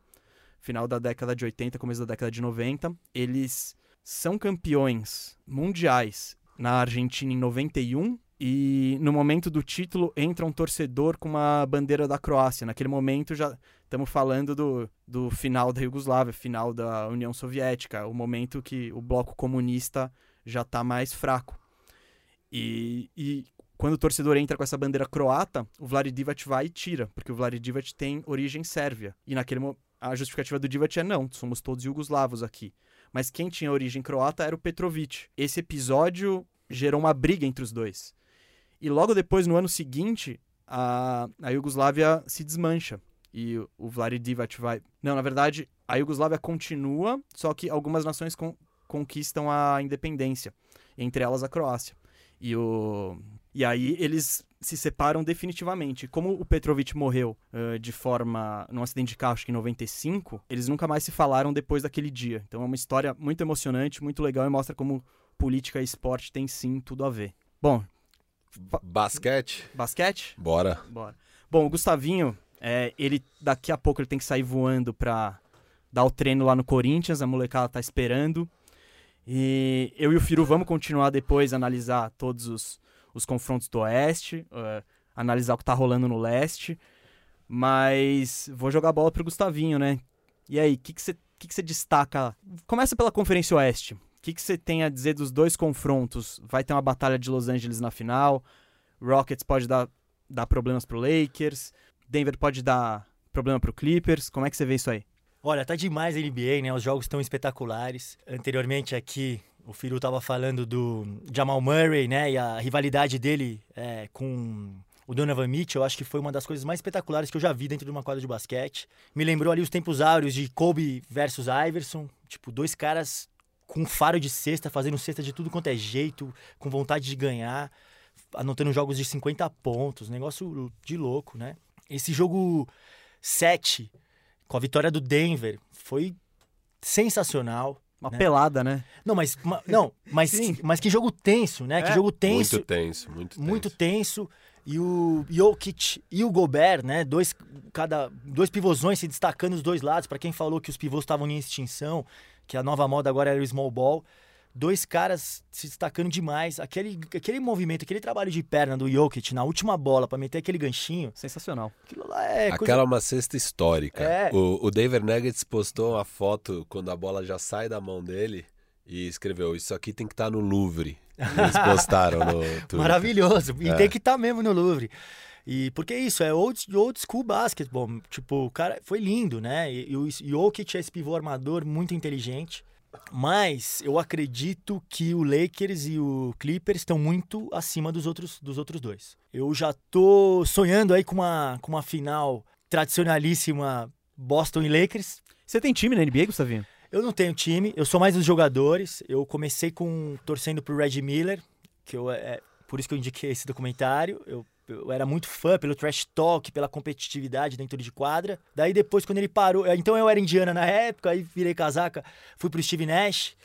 final da década de 80, começo da década de 90. Eles são campeões mundiais na Argentina em 91 e no momento do título entra um torcedor com uma bandeira da Croácia. Naquele momento já estamos falando do, do final da Iugoslávia, final da União Soviética, o momento que o bloco comunista já está mais fraco. E, e quando o torcedor entra com essa bandeira croata, o Vlade Divac vai e tira, porque o Vlade Divac tem origem sérvia. E naquele a justificativa do Divac é não, somos todos iugoslavos aqui. Mas quem tinha origem croata era o Petrovic. Esse episódio gerou uma briga entre os dois. E logo depois, no ano seguinte, a, a Iugoslávia se desmancha. E o- o vai. Não, na verdade, a Iugoslávia continua, só que algumas nações con- conquistam a independência, entre elas a Croácia. E, o... e aí eles se separam definitivamente. Como o Petrovic morreu eh, de forma. num acidente de carro, acho que em 95, eles nunca mais se falaram depois daquele dia. Então é uma história muito emocionante, muito legal e mostra como política e esporte têm sim tudo a ver. Bom, Basquete? basquete? Bora. Bora. Bom, o Gustavinho, é, ele daqui a pouco ele tem que sair voando pra dar o treino lá no Corinthians, a molecada tá esperando. E eu e o Firu vamos continuar depois analisar todos os, os confrontos do Oeste, eh, analisar o que tá rolando no Leste. Mas vou jogar a bola pro Gustavinho, né? E aí, o que você que que você destaca? Começa pela Conferência Oeste. O que que você tem a dizer dos dois confrontos? Vai ter uma batalha de Los Angeles na final. Rockets pode dar, dar problemas pro Lakers. Denver pode dar problema pro Clippers. Como é que você vê isso aí? Olha, tá demais a NBA, né? Os jogos estão espetaculares. Anteriormente aqui, o Firu tava falando do Jamal Murray, né? E a rivalidade dele é, com o Donovan Mitchell, eu acho que foi uma das coisas mais espetaculares que eu já vi dentro de uma quadra de basquete. Me lembrou ali os tempos áureos de Kobe versus Iverson. Tipo, dois caras com faro de cesta, fazendo cesta de tudo quanto é jeito, com vontade de ganhar, anotando jogos de 50 pontos. Negócio de louco, né? Esse jogo 7 com a vitória do Denver foi sensacional. Uma Né? pelada, né? Não, mas ma- não, mas Sim. mas que jogo tenso, né? Que É. jogo tenso, Muito tenso, muito tenso. muito tenso. E o Jokic e o Gobert, né? Dois cada dois pivôzões se destacando os dois lados. Pra quem falou que os pivôs estavam em extinção, que a nova moda agora era o small ball. Dois caras se destacando demais. Aquele, aquele movimento, aquele trabalho de perna do Jokic na última bola pra meter aquele ganchinho, Sensacional. aquilo lá é Aquela coisa... é uma cesta histórica. É. O, o Denver Nuggets postou uma foto quando a bola já sai da mão dele e escreveu: Isso aqui tem que estar no Louvre. Eles postaram no <laughs> Twitter. Maravilhoso. E É. tem que estar mesmo no Louvre. E porque é isso, é old, old school basketball. Tipo, o cara foi lindo, né? E, e o Jokic é esse pivô armador muito inteligente. Mas eu acredito que o Lakers e o Clippers estão muito acima dos outros, dos outros dois. Eu já tô sonhando aí com uma, com uma final tradicionalíssima Boston e Lakers. Você tem time na NBA, Gustavinho? Eu não tenho time, eu sou mais dos jogadores. Eu comecei com torcendo pro Red Miller, que eu é por isso que eu indiquei esse documentário. Eu, eu era muito fã pelo trash talk, pela competitividade dentro de quadra. Daí depois quando ele parou, então eu era indiana na época, aí virei casaca, fui pro Steve Nash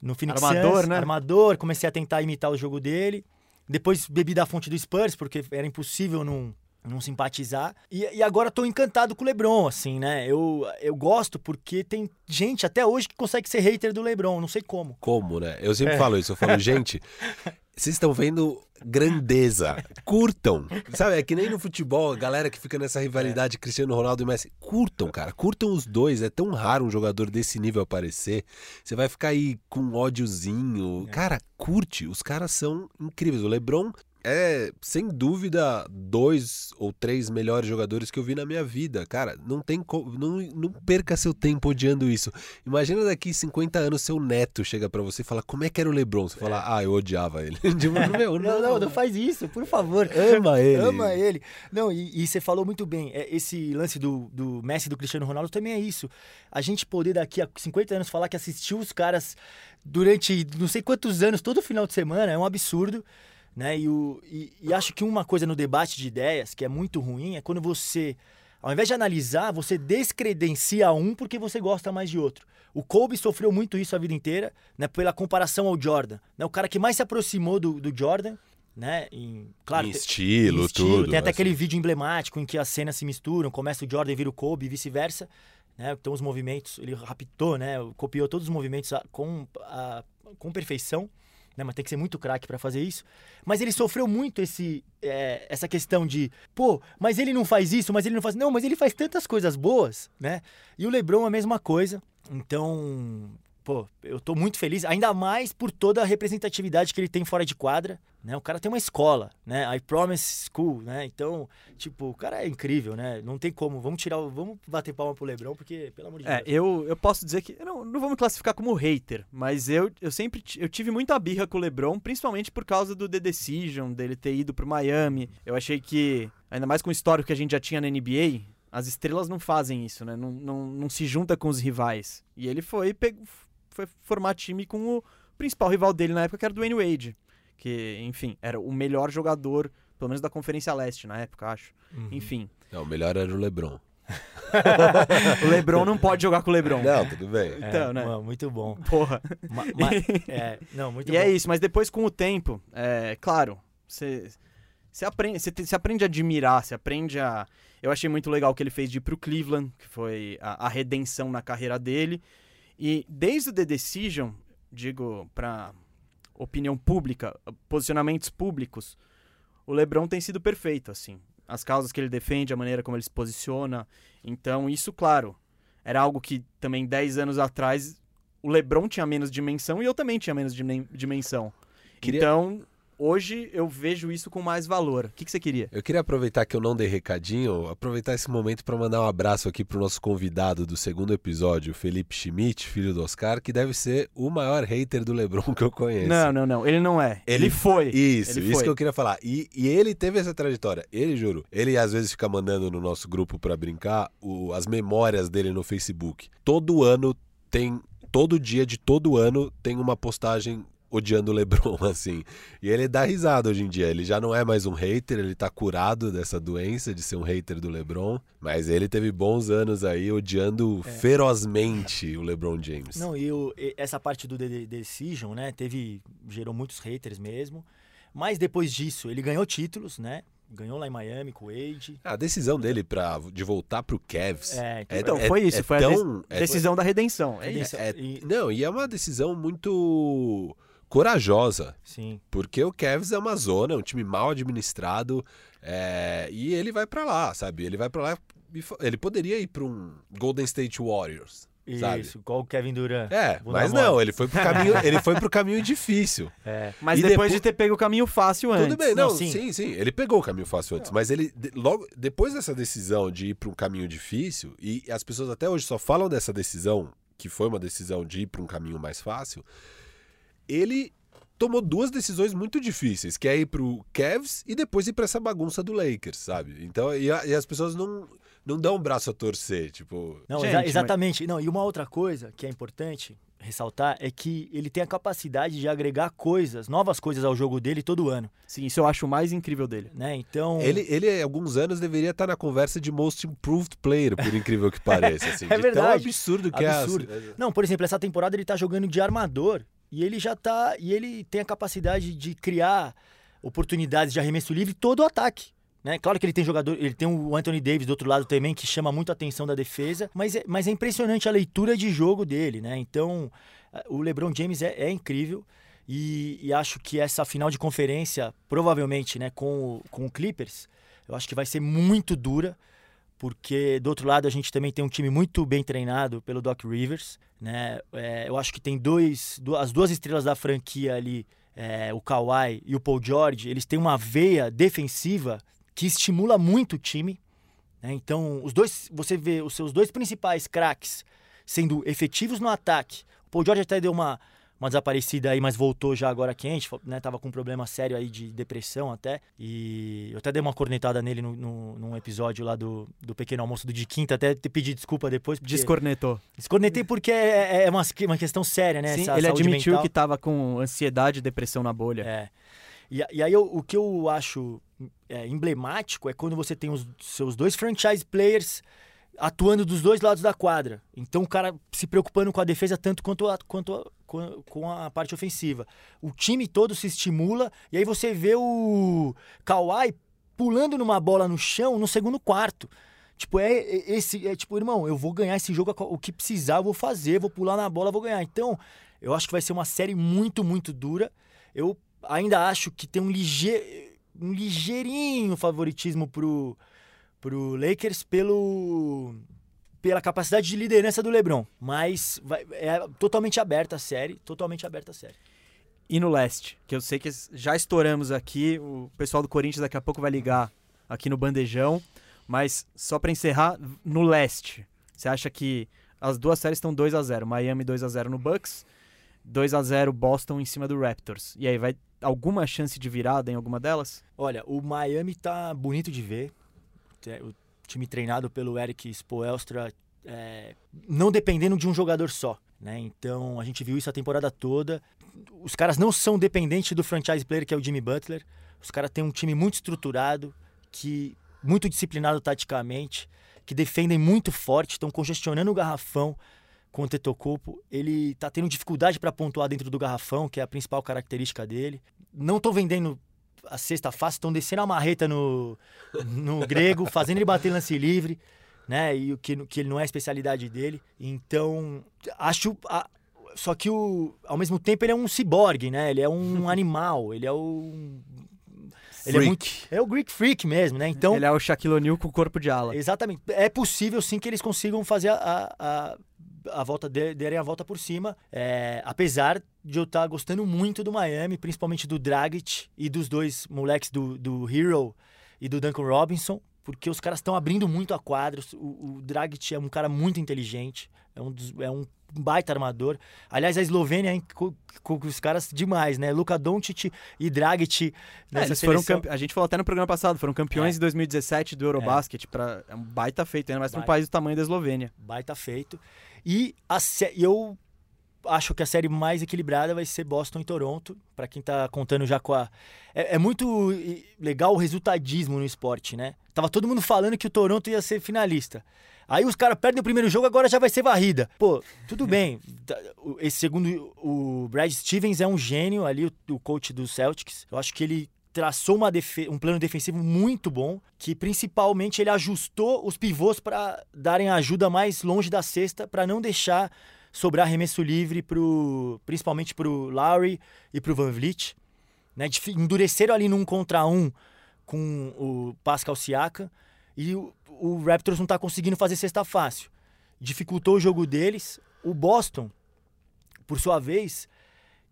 no Phoenix Armador, Suns, né? armador, comecei a tentar imitar o jogo dele. Depois bebi da fonte do Spurs, porque era impossível não não simpatizar. E, e agora tô encantado com o LeBron, assim, né? Eu, eu gosto porque tem gente até hoje que consegue ser hater do LeBron, não sei como. Como, né? Eu sempre falo isso, eu falo, <laughs> gente, vocês estão vendo grandeza. Curtam. Sabe, é que nem no futebol, a galera que fica nessa rivalidade Cristiano Ronaldo e Messi. Curtam, cara. Curtam os dois. É tão raro um jogador desse nível aparecer. Você vai ficar aí com um ódiozinho. Cara, curte. Os caras são incríveis. O LeBron é, sem dúvida, dois ou três melhores jogadores que eu vi na minha vida. Cara, não tem não, não perca seu tempo odiando isso. Imagina daqui 50 anos seu neto chega pra você e fala: "Como é que era o LeBron?" Você fala: "Ah, eu odiava ele". <laughs> Tipo, <laughs> meu, Não, não, não faz isso, por favor. Ama ele. Ama ele. Não, e, e você falou muito bem. é, Esse lance do, do Messi e do Cristiano Ronaldo também é isso. A gente poder daqui a 50 anos falar que assistiu os caras durante não sei quantos anos, todo final de semana, é um absurdo. Né? E, o, e, e acho que uma coisa no debate de ideias que é muito ruim é quando você, ao invés de analisar, você descredencia um porque você gosta mais de outro. O Kobe sofreu muito isso a vida inteira, né? Pela comparação ao Jordan. Né? O cara que mais se aproximou do, do Jordan, né? Em, claro, Em estilo, em estilo. tudo. Tem até assim. aquele vídeo emblemático em que as cenas se misturam, começa o Jordan e vira o Kobe e vice-versa. Né? Então os movimentos, ele raptou, né? Copiou todos os movimentos com, a- com perfeição. Né? Mas tem que ser muito craque para fazer isso. Mas ele sofreu muito esse, é, essa questão de, pô, mas ele não faz isso, mas ele não faz. Não, mas ele faz tantas coisas boas, né? E o Lebron a mesma coisa. Então, pô, eu tô muito feliz, ainda mais por toda a representatividade que ele tem fora de quadra, né? O cara tem uma escola, né? I Promise School, né? Então, tipo, o cara é incrível, né? Não tem como, vamos tirar, vamos bater palma pro LeBron, porque pelo amor de É, Deus. eu, eu posso dizer que. Eu não, não vou me classificar como hater, mas eu, eu sempre eu tive muita birra com o LeBron, principalmente por causa do The Decision, dele ter ido pro Miami. Eu achei que, ainda mais com o histórico que a gente já tinha na NBA, as estrelas não fazem isso, né? Não, não, não se junta com os rivais. E ele foi, pegou, foi formar time com o principal rival dele na época, que era o Dwayne Wade. Que, enfim, era o melhor jogador, pelo menos da Conferência Leste na época, acho. Uhum. Enfim. Não, o melhor era o LeBron. <laughs> O LeBron não pode jogar com o LeBron. Não, tudo bem. É, então, né? mano, muito bom. Porra. Ma- ma- <laughs> é, não, muito e bom. é isso, mas depois com o tempo, é claro, você aprende, aprende a admirar, você aprende a. Eu achei muito legal o que ele fez de ir pro Cleveland, que foi a, a redenção na carreira dele. E desde o The Decision, digo, pra opinião pública, posicionamentos públicos, o LeBron tem sido perfeito, assim. As causas que ele defende, a maneira como ele se posiciona. Então, isso, claro, era algo que também 10 anos atrás o LeBron tinha menos dimensão e eu também tinha menos dimen- dimensão. Queria- Então, hoje eu vejo isso com mais valor. O que, que você queria? Eu queria aproveitar que eu não dei recadinho, aproveitar esse momento para mandar um abraço aqui pro nosso convidado do segundo episódio, Felipe Schmidt, filho do Oscar, que deve ser o maior hater do LeBron que eu conheço. Não, não, não. Ele não é. Ele- Ele, foi. Isso, Ele isso foi. que eu queria falar. E, e ele teve essa trajetória. Ele, juro, ele às vezes fica mandando no nosso grupo pra brincar o- as memórias dele no Facebook. Todo ano tem. Todo dia de todo ano tem uma postagem odiando o LeBron, <laughs> assim. E ele dá risada hoje em dia. Ele já não é mais um hater, ele tá curado dessa doença de ser um hater do LeBron. Mas ele teve bons anos aí odiando ferozmente o LeBron James. Não, e, o- e essa parte do The Decision, né, teve, gerou muitos haters mesmo. Mas depois disso, ele ganhou títulos, né? Ganhou lá em Miami com o Wade. A decisão dele pra, de voltar pro Cavs. É, então, Então, foi isso. foi a tão- dec- é- decisão da redenção. É Redenção. isso. É- E- Não, e é uma decisão muito corajosa, Sim. porque o Cavs é uma zona, um time mal administrado, é, e ele vai pra lá, sabe? Ele vai pra lá, e ele poderia ir pra um Golden State Warriors, sabe? Isso, igual o Kevin Durant. É, Vou mas não, ele foi pro caminho, <laughs> ele foi pro caminho difícil. É. Mas E depois, depois- de ter pego o caminho fácil antes. Tudo bem, não, Não, sim. sim. sim, ele pegou o caminho fácil antes, mas ele de- logo depois dessa decisão de ir para um caminho difícil e as pessoas até hoje só falam dessa decisão, que foi uma decisão de ir para um caminho mais fácil, ele tomou duas decisões muito difíceis, que é ir pro Cavs e depois ir para essa bagunça do Lakers, sabe? Então, e, a- e as pessoas não não dão um braço a torcer, tipo, Não, Gente, exa- mas- exatamente. Não, e uma outra coisa que é importante ressaltar é que ele tem a capacidade de agregar coisas, novas coisas ao jogo dele todo ano, Sim, isso eu acho o mais incrível dele. né? Então, Ele, ele, há alguns anos, deveria estar na conversa de Most Improved Player, por incrível que pareça. Assim, <laughs> É de tão verdade. absurdo que Absurdo. é. Não, por exemplo, essa temporada ele tá jogando de armador e ele já tá. E ele tem a capacidade de criar oportunidades de arremesso livre todo o ataque. Né? Claro que ele tem jogador, ele tem o Anthony Davis do outro lado também, que chama muito a atenção da defesa, mas é, mas é impressionante a leitura de jogo dele, né? Então, o LeBron James é, é incrível. E, e, acho que essa final de conferência, provavelmente, né, com com o Clippers, eu acho que vai ser muito dura, porque do outro lado a gente também tem um time muito bem treinado pelo Doc Rivers, né? É, eu acho que tem dois, as duas estrelas da franquia ali, é, o Kawhi e o Paul George, eles têm uma veia defensiva que estimula muito o time. Né? Então, os dois, você vê os seus dois principais craques sendo efetivos no ataque. O Paul George até deu uma uma desaparecida aí, mas voltou já agora quente, né? Tava com um problema sério aí de depressão até. E eu até dei uma cornetada nele no, no, num episódio lá do, do Pequeno Almoço do de quinta, até te pedi desculpa depois. Porque... Descornetou. Descornetei porque é, é, é uma, uma questão séria, né? Sim, Essa ele admitiu mental. que tava com ansiedade e depressão na bolha. É. E, e aí eu, o que eu acho é, emblemático é quando você tem os seus dois franchise players atuando dos dois lados da quadra. Então o cara se preocupando com a defesa tanto quanto a, quanto a, com, a parte ofensiva. O time todo se estimula e aí você vê o Kawhi pulando numa bola no chão no segundo quarto. Tipo, é, é esse é tipo, irmão, eu vou ganhar esse jogo, o que precisar eu vou fazer, vou pular na bola, vou ganhar. Então, eu acho que vai ser uma série muito, muito dura. Eu ainda acho que tem um um ligeirinho favoritismo pro pro Lakers pelo pela capacidade de liderança do LeBron, mas vai, é totalmente aberta a série, totalmente aberta a série. E no leste, que eu sei que já estouramos aqui, o pessoal do Corinthians daqui a pouco vai ligar aqui no bandejão, mas só para encerrar, no leste, você acha que as duas séries estão 2 a 0, Miami 2 a 0 no Bucks, 2 a 0 Boston em cima do Raptors. E aí vai alguma chance de virada em alguma delas? Olha, o Miami tá bonito de ver o time treinado pelo Eric Spoelstra, é, não dependendo de um jogador só. Né? Então a gente viu isso a temporada toda. Os caras não são dependentes do franchise player que é o Jimmy Butler. Os caras têm um time muito estruturado, que muito disciplinado taticamente, que defendem muito forte, estão congestionando o garrafão com o Tetocoupo. Ele está tendo dificuldade para pontuar dentro do garrafão, que é a principal característica dele. Não estou vendendo a sexta fácil, estão descendo a marreta no, no grego, fazendo ele bater lance livre, né? E o que, que ele não é a especialidade dele. Então, acho. A, só que o, ao mesmo tempo ele é um ciborgue, né? Ele é um <laughs> animal, ele é um. Ele é, muito, é o Greek Freak mesmo, né? Então, ele é o Shaquille O'Neal com o corpo de ala. Exatamente. É possível sim que eles consigam fazer a, a, a volta derem a volta por cima. É, apesar de eu estar tá gostando muito do Miami, principalmente do Dragic e dos dois moleques do, do Hero e do Duncan Robinson, porque os caras estão abrindo muito a quadra. O, o Dragic é um cara muito inteligente, é um, dos, é um baita armador. Aliás, a Eslovênia hein, com, com, os caras demais, né? Luka Doncic e Dragic. É, eles foram A gente falou até no programa passado, foram campeões é. em 2017 do Eurobasket. É. Pra... é um baita feito, ainda mais para um país do tamanho da Eslovênia. Baita feito. E a, eu acho que a série mais equilibrada vai ser Boston e Toronto, para quem tá contando já com a. É, é, muito legal o resultadismo no esporte, né? Tava todo mundo falando que o Toronto ia ser finalista. Aí os caras perdem o primeiro jogo, agora já vai ser varrida. Pô, tudo <laughs> bem. Tá, esse segundo, o Brad Stevens é um gênio ali, o, coach do Celtics. Eu acho que ele traçou um plano defensivo muito bom, que principalmente ele ajustou os pivôs para darem ajuda mais longe da cesta, para não deixar sobrar arremesso livre pro, principalmente para o Lowry e para o Van Vliet. Né? Endureceram ali num contra um com o Pascal Siaka e o, o Raptors não está conseguindo fazer cesta fácil. Dificultou o jogo deles. O Boston, por sua vez,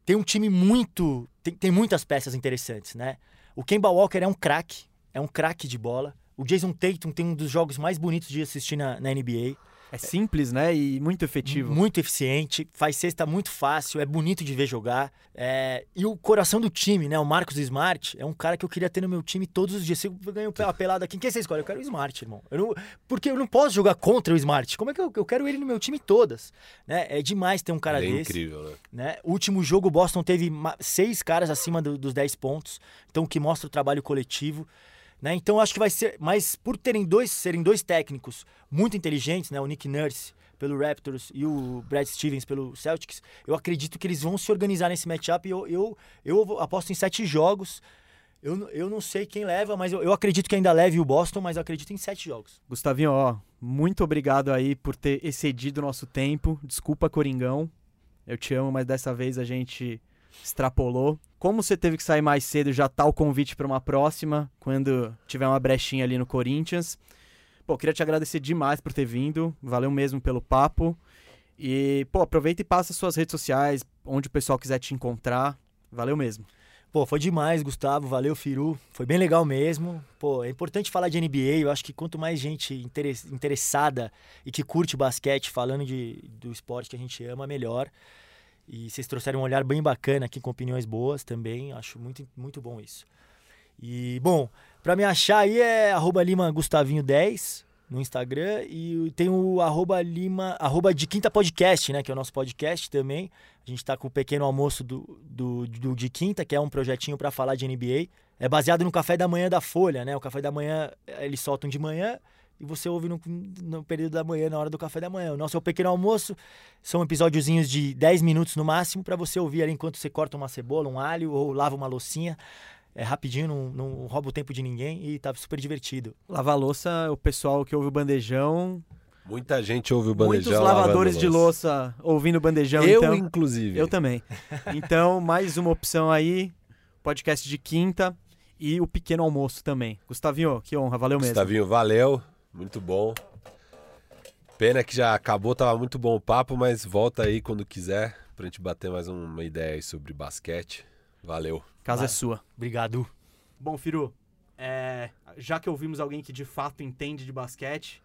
tem um time muito. Tem, tem muitas peças interessantes, né? O Kemba Walker é um craque, é um craque de bola. O Jason Tatum tem um dos jogos mais bonitos de assistir na, na NBA. É simples, né? E muito efetivo. Muito eficiente, faz cesta muito fácil, é bonito de ver jogar. É... E o coração do time, né? O Marcos Smart é um cara que eu queria ter no meu time todos os dias. Se eu ganho uma pelada aqui, quem você escolhe? Eu quero o Smart, irmão. Eu não... Porque eu não posso jogar contra o Smart. Como é que eu, eu quero ele no meu time todas? Né? É demais ter um cara é desse. incrível, né? né? O último jogo, o Boston teve seis caras acima do, dos 10 pontos. Então, o que mostra o trabalho coletivo. Né? Então acho que vai ser, mas por terem dois, serem dois técnicos muito inteligentes, né? o Nick Nurse pelo Raptors e o Brad Stevens pelo Celtics, eu acredito que eles vão se organizar nesse matchup eu, eu, eu aposto em sete jogos. Eu, eu não sei quem leva, mas eu, eu acredito que ainda leve o Boston, mas eu acredito em sete jogos. Gustavinho, ó, muito obrigado aí por ter excedido o nosso tempo. Desculpa, Coringão. Eu te amo, mas dessa vez a gente extrapolou. Como você teve que sair mais cedo, já tá o convite para uma próxima, quando tiver uma brechinha ali no Corinthians. Pô, queria te agradecer demais por ter vindo. Valeu mesmo pelo papo. E, pô, aproveita e passa suas redes sociais, onde o pessoal quiser te encontrar. Valeu mesmo. Pô, foi demais, Gustavo. Valeu, Firu. Foi bem legal mesmo. Pô, é importante falar de NBA. Eu acho que quanto mais gente interessada e que curte basquete falando de, do esporte que a gente ama, melhor. E vocês trouxeram um olhar bem bacana aqui com opiniões boas também. Acho muito, muito bom isso. E, bom, para me achar aí é arroba Lima Gustavinho 10 no Instagram e tem o arroba Lima, arroba de Quinta Podcast, né? Que é o nosso podcast também. A gente está com o pequeno almoço do, do, do de Quinta, que é um projetinho para falar de NBA. É baseado no café da manhã da Folha, né? O café da manhã eles soltam de manhã e você ouve no, no, período da manhã, na hora do café da manhã. O nosso é o pequeno almoço, são episódiozinhos de 10 minutos no máximo para você ouvir ali enquanto você corta uma cebola, um alho ou lava uma loucinha. É rapidinho, não, não rouba o tempo de ninguém e tá super divertido. Lavar louça, o pessoal que ouve o bandejão. Muita gente ouve o bandejão. Muitos lavadores de louça ouvindo o bandejão. Eu, então, inclusive. Eu também. <laughs> Então, mais uma opção aí. Podcast de quinta e o pequeno almoço também. Gustavinho, que honra, valeu mesmo. Gustavinho, valeu. Muito bom. Pena que já acabou, tava muito bom o papo, mas volta aí quando quiser pra gente bater mais uma ideia aí sobre basquete. Valeu. Casa é sua. Obrigado. Bom, Firu, é... já que ouvimos alguém que de fato entende de basquete,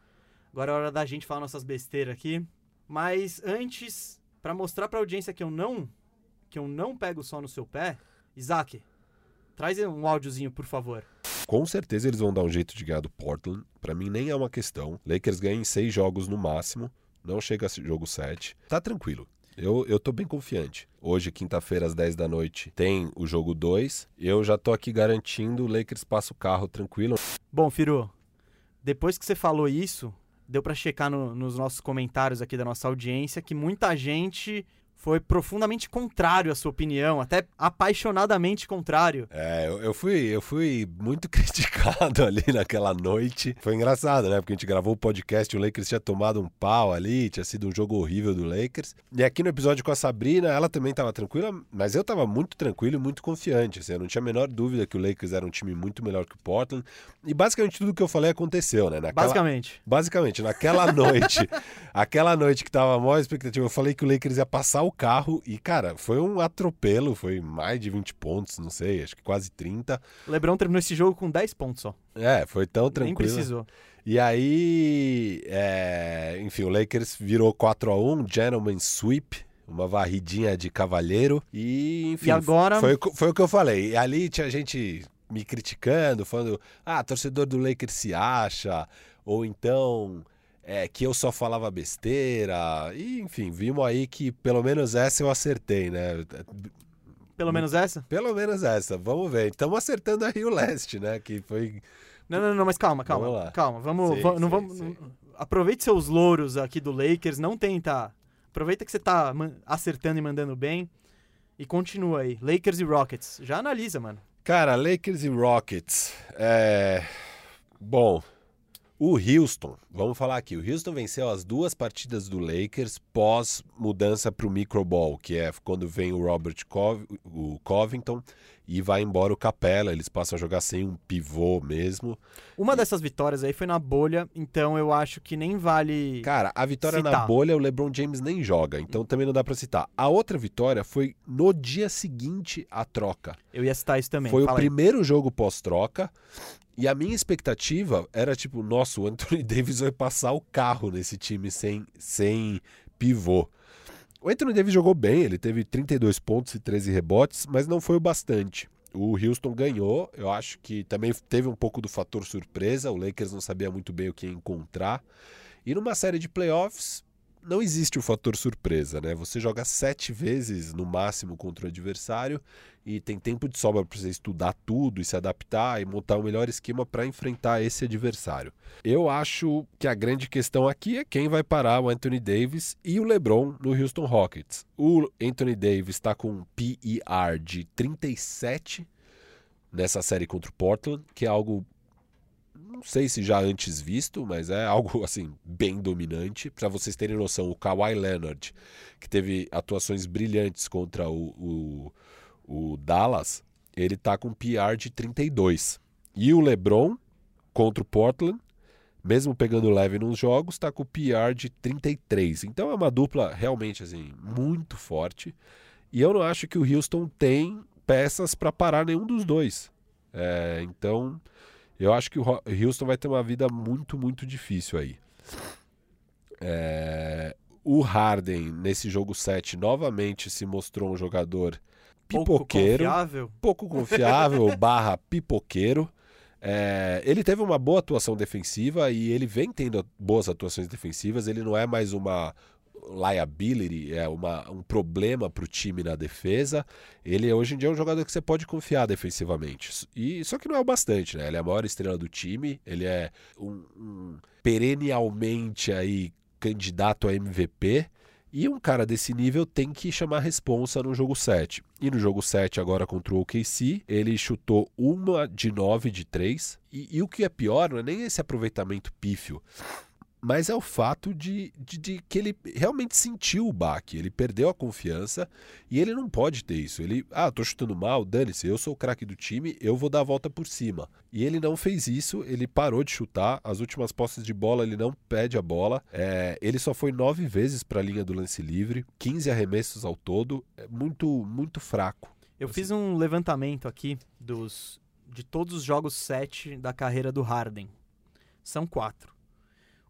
agora é hora da gente falar nossas besteiras aqui. Mas antes, para mostrar pra audiência que eu não que eu não pego só no seu pé, Isaac, traz um áudiozinho, por favor. Com certeza eles vão dar um jeito de ganhar do Portland. Para mim nem é uma questão. Lakers ganham em seis jogos no máximo. Não chega a jogo 7. Tá tranquilo. Eu, eu tô bem confiante. Hoje, quinta-feira, às 10 da noite, tem o jogo 2. Eu já tô aqui garantindo o Lakers passa o carro tranquilo. Bom, Firu, depois que você falou isso, deu para checar no, nos nossos comentários aqui da nossa audiência que muita gente foi profundamente contrário à sua opinião, até apaixonadamente contrário. É, eu, eu, fui, eu fui muito <laughs> criticado ali naquela noite. Foi engraçado, né? Porque a gente gravou o podcast, o Lakers tinha tomado um pau ali, tinha sido um jogo horrível do Lakers. E aqui no episódio com a Sabrina, ela também estava tranquila, mas eu estava muito tranquilo e muito confiante. Assim, eu não tinha a menor dúvida que o Lakers era um time muito melhor que o Portland. E basicamente tudo que eu falei aconteceu, né? Naquela, basicamente. Basicamente, naquela <laughs> noite, aquela noite que tava a maior expectativa, eu falei que o Lakers ia passar o o carro e, cara, foi um atropelo, foi mais de 20 pontos, não sei, acho que quase 30. O Lebron terminou esse jogo com 10 pontos só. É, foi tão tranquilo. Nem precisou. E aí, é, enfim, o Lakers virou 4 a 1 gentleman sweep, uma varridinha de cavalheiro e, enfim, e agora... foi, foi o que eu falei. E ali tinha gente me criticando, falando, ah, torcedor do Lakers se acha, ou então é, que eu só falava besteira. E, enfim, vimos aí que pelo menos essa eu acertei, né? Pelo menos essa? Pelo menos essa, vamos ver. Estamos acertando aí o leste, né? Que foi. Não, não, não, mas calma, calma. Vamos calma, vamos. Sim, vamos, sim, não vamos sim. Aproveite seus louros aqui do Lakers, não tenta. Aproveita que você tá acertando e mandando bem. E continua aí. Lakers e Rockets. Já analisa, mano. Cara, Lakers e Rockets. É. Bom, o Houston, vamos falar aqui, o Houston venceu as duas partidas do Lakers pós mudança para o microball, que é quando vem o Robert Cov o Covington e vai embora o Capela, eles passam a jogar sem um pivô mesmo. Uma e... dessas vitórias aí foi na bolha, então eu acho que nem vale Cara, a vitória citar. na bolha o LeBron James nem joga, então também não dá para citar. A outra vitória foi no dia seguinte à troca. Eu ia citar isso também. Foi Fala o primeiro jogo pós-troca. E a minha expectativa era tipo, nossa, o Anthony <laughs> Davis vai passar o carro nesse time sem, sem pivô. O Anthony Davis jogou bem, ele teve 32 pontos e 13 rebotes, mas não foi o bastante. O Houston ganhou, eu acho que também teve um pouco do fator surpresa, o Lakers não sabia muito bem o que encontrar. E numa série de playoffs, não existe o fator surpresa, né? Você joga sete vezes no máximo contra o adversário e tem tempo de sobra para você estudar tudo e se adaptar e montar o melhor esquema para enfrentar esse adversário. Eu acho que a grande questão aqui é quem vai parar o Anthony Davis e o LeBron no Houston Rockets. O Anthony Davis está com um PER de 37 nessa série contra o Portland, que é algo não sei se já antes visto, mas é algo <laughs> assim bem dominante. Para vocês terem noção, o Kawhi Leonard, que teve atuações brilhantes contra o, o, o Dallas, ele tá com PR de 32. E o LeBron contra o Portland, mesmo pegando leve nos jogos, está com PR de 33. Então é uma dupla realmente assim muito forte. E eu não acho que o Houston tem peças para parar nenhum dos dois. É, então eu acho que o Houston vai ter uma vida muito, muito difícil aí. É... O Harden, nesse jogo 7, novamente se mostrou um jogador pipoqueiro. Pouco confiável. Pouco confiável, <laughs> barra pipoqueiro. É... ele teve uma boa atuação defensiva e ele vem tendo boas atuações defensivas. Ele não é mais uma liability, é uma, um problema para o time na defesa. Ele hoje em dia é um jogador que você pode confiar defensivamente. E só que não é o bastante, né? Ele é a maior estrela do time, ele é um, um perennialmente aí candidato a MVP. E um cara desse nível tem que chamar responsa no jogo 7. E no jogo 7, agora contra o OKC, ele chutou uma de 9 de 3. E, e o que é pior, não é nem esse aproveitamento pífio mas é o fato de, de, de, que ele realmente sentiu o baque, ele perdeu a confiança e ele não pode ter isso. Ele, ah, tô chutando mal, dane-se, eu sou o craque do time, eu vou dar a volta por cima. E ele não fez isso, ele parou de chutar, as últimas posses de bola ele não pede a bola, é, ele só foi nove vezes para a linha do lance livre, 15 arremessos ao todo, é muito, muito fraco. Eu assim. fiz um levantamento aqui dos de todos os jogos 7 da carreira do Harden. São quatro.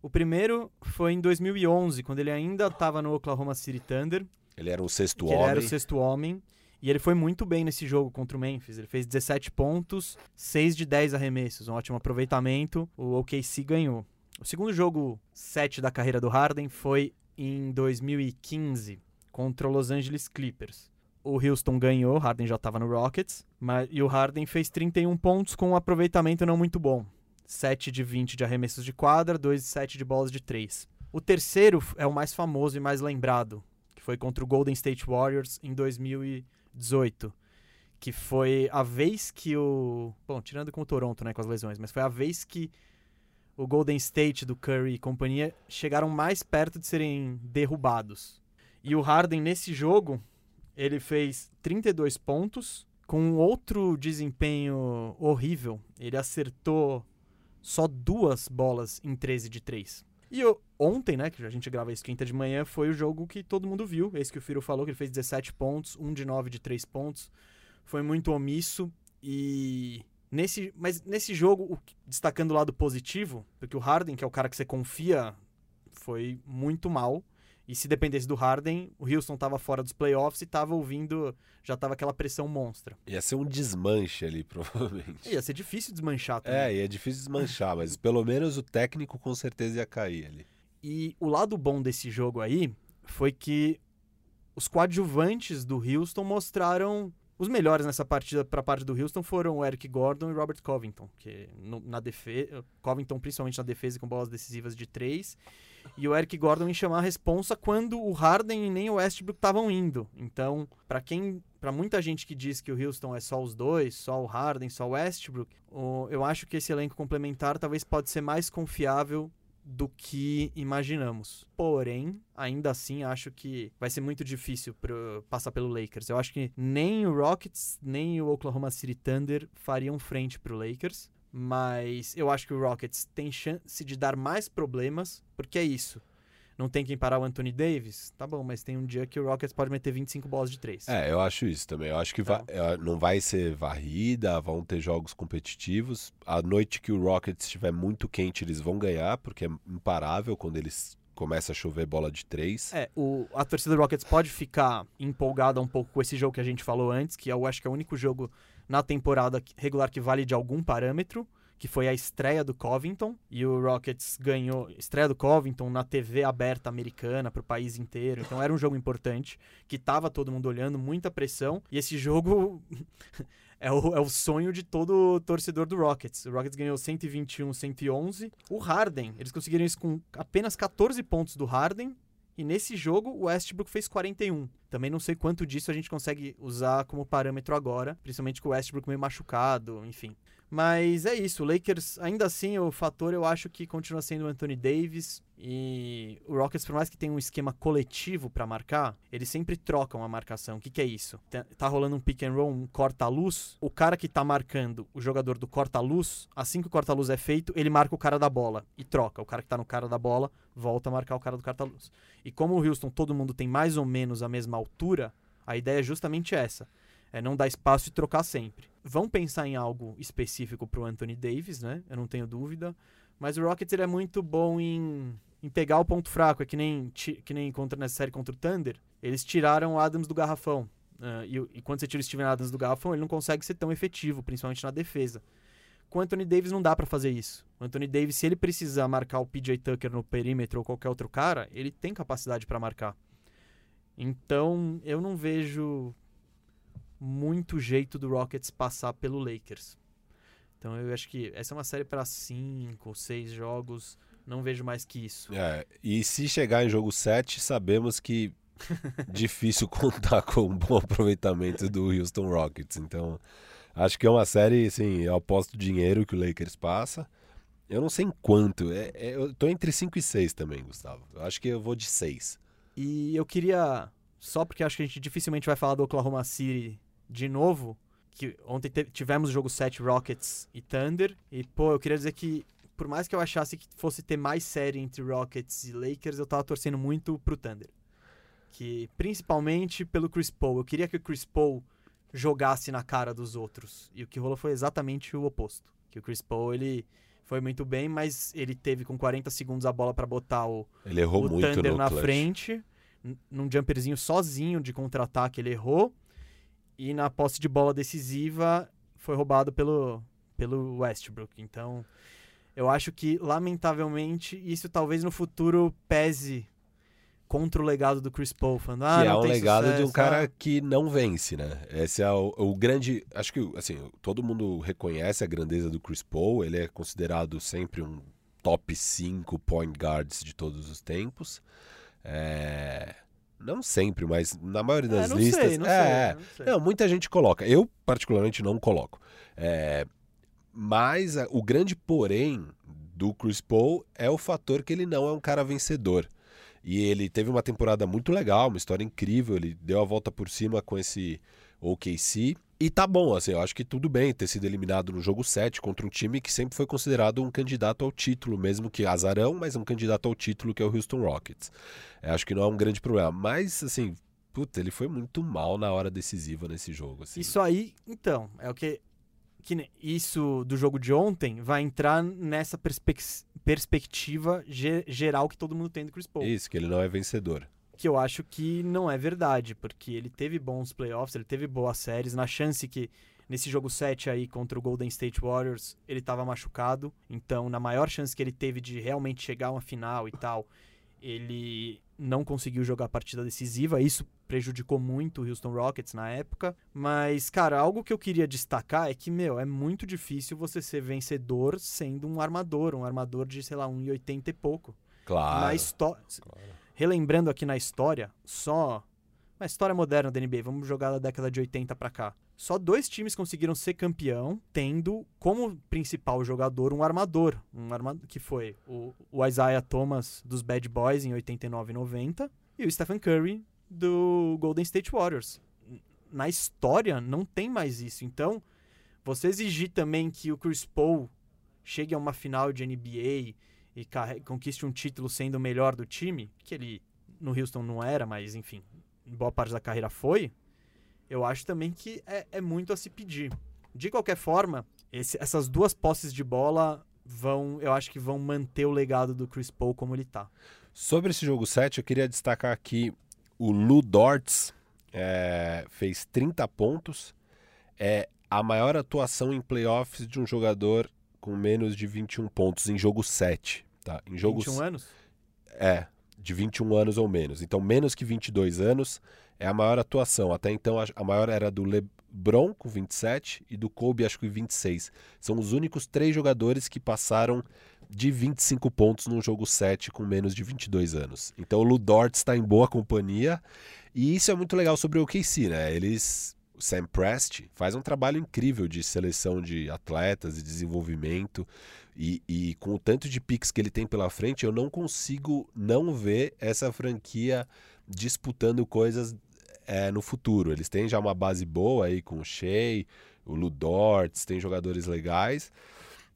O primeiro foi em 2011, quando ele ainda estava no Oklahoma City Thunder. Ele era o sexto homem. Ele era o sexto homem. E ele foi muito bem nesse jogo contra o Memphis. Ele fez 17 pontos, 6 de 10 arremessos, um ótimo aproveitamento. O OKC ganhou. O segundo jogo 7 da carreira do Harden foi em 2015 contra o Los Angeles Clippers. O Houston ganhou, Harden já estava no Rockets, mas, e o Harden fez 31 pontos com um aproveitamento não muito bom. 7 de 20 de arremessos de quadra, 2 de 7 de bolas de 3. O terceiro é o mais famoso e mais lembrado, que foi contra o Golden State Warriors em 2018. Que foi a vez que o. Bom, tirando com o Toronto, né, com as lesões, mas foi a vez que o Golden State do Curry e companhia chegaram mais perto de serem derrubados. E o Harden, nesse jogo, ele fez 32 pontos, com outro desempenho horrível. Ele acertou só duas bolas em 13 de 3. E eu, ontem, né, que a gente grava isso quinta de manhã, foi o jogo que todo mundo viu. Esse que o Firo falou, que ele fez 17 pontos, 1 de 9 de 3 pontos. Foi muito omisso e nesse, mas nesse jogo, destacando o lado positivo, porque o Harden, que é o cara que você confia, foi muito mal. E se dependesse do Harden, o Houston estava fora dos playoffs e estava ouvindo, já estava aquela pressão monstra. Ia ser um desmanche ali, <laughs> provavelmente. Ia ser difícil desmanchar também. É, ia difícil desmanchar, mas pelo menos o técnico com certeza ia cair ali. E o lado bom desse jogo aí foi que os coadjuvantes do Houston mostraram os melhores nessa partida para a parte do Houston foram o Eric Gordon e Robert Covington, que no, na defesa, Covington principalmente na defesa com bolas decisivas de três e o Eric Gordon em chamar a responsa quando o Harden e nem o Westbrook estavam indo. Então, para quem, para muita gente que diz que o Houston é só os dois, só o Harden, só o Westbrook, eu acho que esse elenco complementar talvez pode ser mais confiável do que imaginamos. Porém, ainda assim, acho que vai ser muito difícil pra passar pelo Lakers. Eu acho que nem o Rockets, nem o Oklahoma City Thunder fariam frente pro Lakers. Mas eu acho que o Rockets tem chance de dar mais problemas, porque é isso. Não tem quem parar o Anthony Davis? Tá bom, mas tem um dia que o Rockets pode meter 25 bolas de 3. É, eu acho isso também. Eu acho que então. vai, não vai ser varrida, vão ter jogos competitivos. A noite que o Rockets estiver muito quente, eles vão ganhar, porque é imparável quando eles começa a chover bola de três. É, o, a torcida do Rockets pode ficar empolgada um pouco com esse jogo que a gente falou antes, que eu acho que é o único jogo na temporada regular que vale de algum parâmetro, que foi a estreia do Covington, e o Rockets ganhou estreia do Covington na TV aberta americana para o país inteiro. Então era um jogo importante, que tava todo mundo olhando, muita pressão, e esse jogo <laughs> é o, é o sonho de todo torcedor do Rockets. O Rockets ganhou 121, 111. O Harden, eles conseguiram isso com apenas 14 pontos do Harden E nesse jogo, o Westbrook fez 41. Também não sei quanto disso a gente consegue usar como parâmetro agora, principalmente com o Westbrook meio machucado, enfim. Mas é isso, o Lakers, ainda assim, o fator eu acho que continua sendo o Anthony Davis e o Rockets, por mais que tenha um esquema coletivo para marcar, eles sempre trocam a marcação. O que, que é isso? Tá rolando um pick and roll, um corta-luz, o cara que tá marcando o jogador do corta-luz, assim que o corta-luz é feito, ele marca o cara da bola e troca. O cara que tá no cara da bola volta a marcar o cara do corta-luz. E como o Houston todo mundo tem mais ou menos a mesma altura, a ideia é justamente essa é não dar espaço e trocar sempre. Vão pensar em algo específico pro Anthony Davis, né? Eu não tenho dúvida. Mas o Rockets ele é muito bom em, em pegar o ponto fraco. É que nem, que nem contra, nessa série contra o Thunder. Eles tiraram o Adams do garrafão. Uh, e, e, quando você tira o Steven Adams do garrafão, ele não consegue ser tão efetivo, principalmente na defesa. Com o Anthony Davis não dá para fazer isso. O Anthony Davis, se ele precisar marcar o PJ Tucker no perímetro ou qualquer outro cara, ele tem capacidade para marcar. Então, eu não vejo muito jeito do Rockets passar pelo Lakers. Então eu acho que essa é uma série para cinco, seis jogos. Não vejo mais que isso. É, e se chegar em jogo 7, sabemos que <laughs> difícil contar com um bom aproveitamento do Houston Rockets. Então, acho que é uma série, assim, eu aposto dinheiro que o Lakers passa. Eu não sei em quanto. É, é, eu tô entre 5 e 6 também, Gustavo. Eu acho que eu vou de 6. E eu queria, só porque acho que a gente dificilmente vai falar do Oklahoma City de novo, que ontem tivemos o jogo 7 Rockets e Thunder, e pô, eu queria dizer que por mais que eu achasse que fosse ter mais série entre Rockets e Lakers, eu tava torcendo muito pro Thunder. Que principalmente pelo Chris Paul, eu queria que o Chris Paul jogasse na cara dos outros. E o que rolou foi exatamente o oposto. Que o Chris Paul, ele foi muito bem, mas ele teve com 40 segundos a bola para botar o, ele errou o muito Thunder na clutch. frente. Num jumperzinho sozinho de contra-ataque, ele errou. E na posse de bola decisiva foi roubado pelo, pelo Westbrook. Então, eu acho que, lamentavelmente, isso talvez no futuro pese contra o legado do Chris Paul. Falando, ah, que é um legado sucesso, de um cara ah. que não vence, né? Esse é o, o, grande. Acho que assim, todo mundo reconhece a grandeza do Chris Paul. Ele é considerado sempre um top 5 point guards de todos os tempos. É... Não sempre, mas na maioria É, das não listas. sei, não é, sei, não sei. não, muita gente coloca. Eu, particularmente, não coloco. É, mas a- o grande porém do Chris Paul é o fator que ele não é um cara vencedor. E ele teve uma temporada muito legal, uma história incrível. Ele deu a volta por cima com esse OKC. E tá bom, assim, eu acho que tudo bem ter sido eliminado no jogo 7 contra um time que sempre foi considerado um candidato ao título, mesmo que azarão, mas um candidato ao título que é o Houston Rockets. Eu acho que não é um grande problema. Mas, assim, puta, ele foi muito mal na hora decisiva nesse jogo. Assim. Isso aí, então, é o que, que isso do jogo de ontem vai entrar nessa perspec- perspectiva ge- geral que todo mundo tem do Chris Paul. Isso, que ele não é vencedor. Que eu acho que não é verdade, porque ele teve bons playoffs, ele teve boas séries, na chance que nesse jogo 7 aí contra o Golden State Warriors, ele estava machucado, então na maior chance que ele teve de realmente chegar a uma final e tal, ele não conseguiu jogar a partida decisiva, isso prejudicou muito o Houston Rockets na época, mas cara, algo que eu queria destacar é que, meu, é muito difícil você ser vencedor sendo um armador, um armador de, sei lá, 1,80 e pouco. Claro. Na história relembrando aqui na história, só na história moderna da NBA, vamos jogar da década de 80 pra cá. Só dois times conseguiram ser campeão tendo como principal jogador um armador, um armador que foi o, o Isaiah Thomas dos Bad Boys em 89 e 90 e o Stephen Curry do Golden State Warriors. Na história não tem mais isso. Então, você exigir também que o Chris Paul chegue a uma final de NBA e conquiste um título sendo o melhor do time, que ele no Houston não era, mas enfim, boa parte da carreira foi, eu acho também que é, é muito a se pedir. De qualquer forma, esse- essas duas posses de bola vão, eu acho que vão manter o legado do Chris Paul como ele tá. Sobre esse jogo 7, eu queria destacar aqui o Lu Dortz é, fez 30 pontos. É a maior atuação em playoffs de um jogador com menos de 21 pontos em jogo 7. Tá? Em jogo 21 anos? É, de 21 anos ou menos. Então, menos que 22 anos é a maior atuação. Até então, a, maior era do Le, Bron com 27 e do Kobe acho que 26. São os únicos três jogadores que passaram de 25 pontos num jogo 7 com menos de 22 anos. Então o Ludort está em boa companhia e isso é muito legal sobre o OKC, né? Eles o Sam Prest faz um trabalho incrível de seleção de atletas e desenvolvimento e, e com o tanto de picks que ele tem pela frente, eu não consigo não ver essa franquia disputando coisas é, no futuro. Eles têm já uma base boa aí com o Shea, o Ludorts, tem jogadores legais.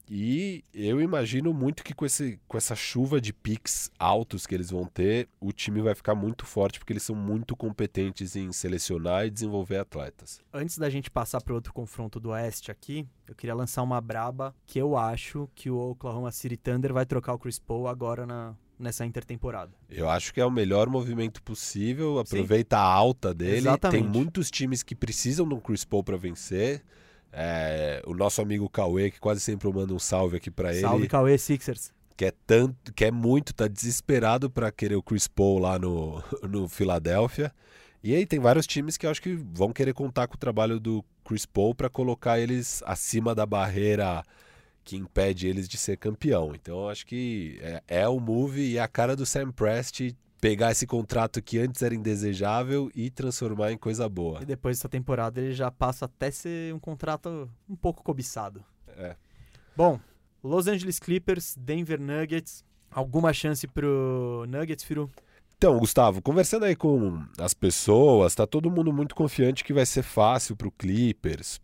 E eu imagino muito que com, esse, com essa chuva de picks altos que eles vão ter, o time vai ficar muito forte, porque eles são muito competentes em selecionar e desenvolver atletas. Antes da gente passar para outro confronto do Oeste aqui, eu queria lançar uma braba que eu acho que o Oklahoma City Thunder vai trocar o Chris Paul agora na, nessa intertemporada. Eu acho que é o melhor movimento possível, aproveita Sim. a alta dele. Exatamente. Tem muitos times que precisam do Chris Paul para vencer. É, o nosso amigo Cauê, que quase sempre eu mando um salve aqui para ele. Salve Cauê Sixers. Quer tanto, quer muito, tá desesperado para querer o Chris Paul lá no, <laughs> no Filadélfia. E aí tem vários times que eu acho que vão querer contar com o trabalho do Chris Paul para colocar eles acima da barreira que impede eles de ser campeão. Então eu acho que é, é o move e a cara do Sam Prest pegar esse contrato que antes era indesejável e transformar em coisa boa. E depois dessa temporada ele já passa até ser um contrato um pouco cobiçado. É. Bom, Los Angeles Clippers, Denver Nuggets. Alguma chance pro Nuggets, Firu? Então, Gustavo, conversando aí com as pessoas, tá todo mundo muito confiante que vai ser fácil pro Clippers.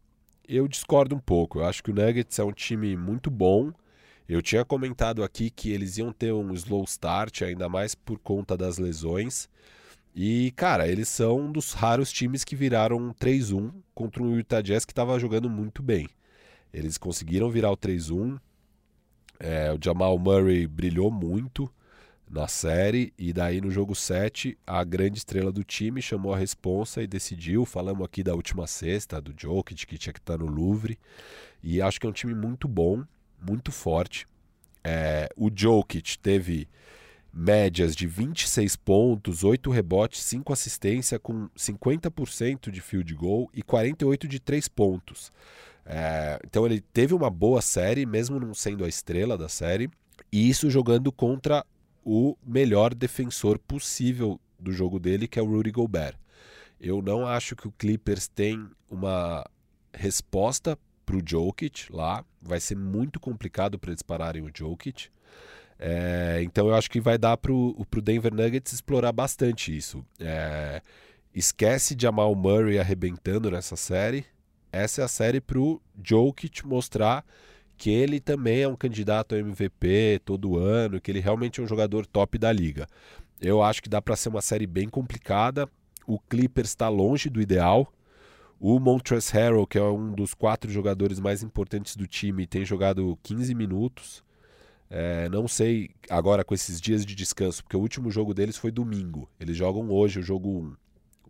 Eu discordo um pouco. Eu acho que o Nuggets é um time muito bom eu tinha comentado aqui que eles iam ter um slow start, ainda mais por conta das lesões. E, cara, eles são um dos raros times que viraram 3-1 contra o Utah Jazz que estava jogando muito bem. Eles conseguiram virar o 3-1. É, o Jamal Murray brilhou muito na série e daí no jogo 7 a grande estrela do time chamou a responsa e decidiu, falamos aqui da última sexta do Jokic que tinha que estar no Louvre e acho que é um time muito bom muito forte. É, o Jokic teve médias de 26 pontos, 8 rebotes, 5 assistências, com 50% de field goal e 48 de 3 pontos. É, então ele teve uma boa série, mesmo não sendo a estrela da série, e isso jogando contra o melhor defensor possível do jogo dele, que é o Rudy Gobert. Eu não acho que o Clippers tem uma resposta para o Jokic lá. Vai ser muito complicado para eles pararem o Jokic. É, então eu acho que vai dar para o Denver Nuggets explorar bastante isso. É, esquece Jamal Murray arrebentando nessa série. Essa é a série para o Jokic mostrar que ele também é um candidato ao MVP todo ano, que ele realmente é um jogador top da liga. Eu acho que dá para ser uma série bem complicada. O Clippers está longe do ideal. O Montrezl Harrell, que é um dos quatro jogadores mais importantes do time, tem jogado 15 minutos. É, não sei agora com esses dias de descanso, porque o último jogo deles foi domingo. Eles jogam hoje o jogo 1.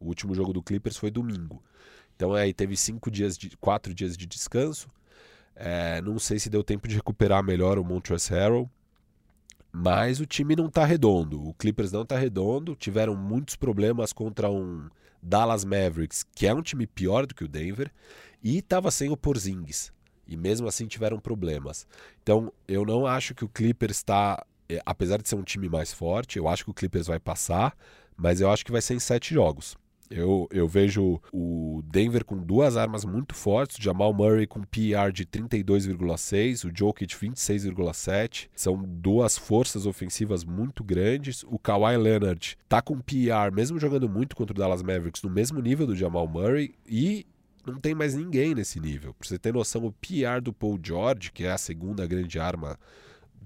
O último jogo do Clippers foi domingo. Então aí teve cinco dias de, quatro dias de descanso. É, não sei se deu tempo de recuperar melhor o Montrezl Harrell. Mas o time não está redondo. O Clippers não está redondo. Tiveram muitos problemas contra um Dallas Mavericks, que é um time pior do que o Denver, e estava sem o Porzingis. E mesmo assim tiveram problemas. Então, eu não acho que o Clippers está. É, apesar de ser um time mais forte, eu acho que o Clippers vai passar, mas eu acho que vai ser em sete jogos. Eu, eu vejo o Denver com duas armas muito fortes, o Jamal Murray com PR de 32,6, o Jokic 26,7. São duas forças ofensivas muito grandes. O Kawhi Leonard tá com PR, mesmo jogando muito contra o Dallas Mavericks, no mesmo nível do Jamal Murray e não tem mais ninguém nesse nível. Pra você ter noção, o PR do Paul George, que é a segunda grande arma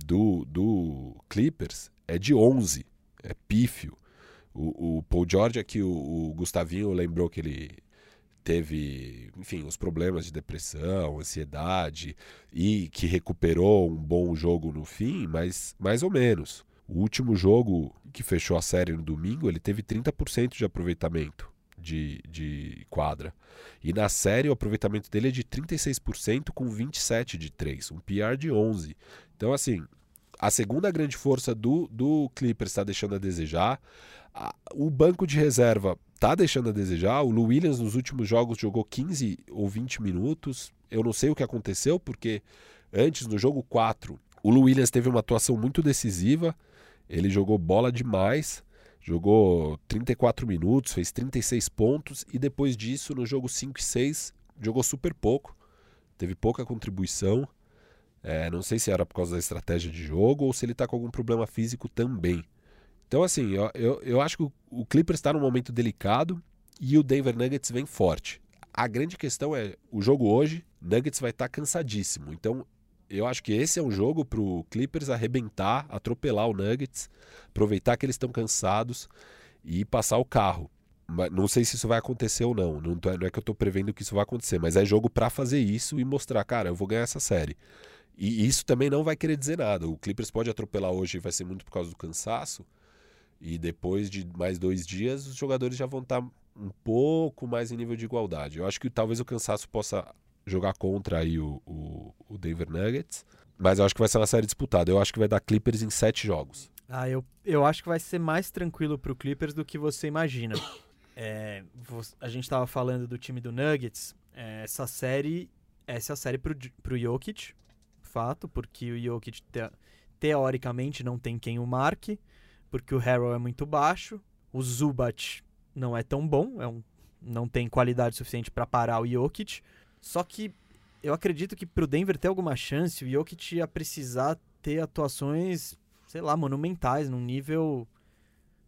do, do Clippers, é de 11. É pífio. O, o Paul George aqui, o, o Gustavinho lembrou que ele teve, enfim, os problemas de depressão, ansiedade e que recuperou um bom jogo no fim, mas mais ou menos. O último jogo que fechou a série no domingo, ele teve 30% de aproveitamento de, de quadra. E na série o aproveitamento dele é de 36% com 27 de 3, um PR de 11. Então assim, a segunda grande força do, do Clippers está deixando a desejar. O banco de reserva tá deixando a desejar. O Lou Williams nos últimos jogos jogou 15 ou 20 minutos. Eu não sei o que aconteceu, porque antes, no jogo 4, o Lou Williams teve uma atuação muito decisiva. Ele jogou bola demais, jogou 34 minutos, fez 36 pontos e depois disso, no jogo 5 e 6, jogou super pouco, teve pouca contribuição. É, não sei se era por causa da estratégia de jogo ou se ele está com algum problema físico também. Então, assim, eu, eu, eu acho que o, Clippers está num momento delicado e o Denver Nuggets vem forte. A grande questão é, o jogo hoje, Nuggets vai estar tá cansadíssimo. Então, eu acho que esse é um jogo para o Clippers arrebentar, atropelar o Nuggets, aproveitar que eles estão cansados e passar o carro. Mas não sei se isso vai acontecer ou não. Não, não é que eu estou prevendo que isso vai acontecer, mas é jogo para fazer isso e mostrar, cara, eu vou ganhar essa série. E isso também não vai querer dizer nada. O Clippers pode atropelar hoje e vai ser muito por causa do cansaço. E depois de mais dois dias, os jogadores já vão estar tá um pouco mais em nível de igualdade. Eu acho que talvez o cansaço possa jogar contra aí o, o, o Denver Nuggets. Mas eu acho que vai ser uma série disputada. Eu acho que vai dar Clippers em sete jogos. Ah, eu, eu acho que vai ser mais tranquilo pro Clippers do que você imagina. <coughs> É, a gente estava falando do time do Nuggets. É, essa série, essa é a série pro, pro Jokic, fato, porque o Jokic te, teoricamente não tem quem o marque, porque o Harrell é muito baixo, o Zubat não é tão bom, é um, não tem qualidade suficiente para parar o Jokic. Só que eu acredito que pro Denver ter alguma chance, o Jokic ia precisar ter atuações, sei lá, monumentais, num nível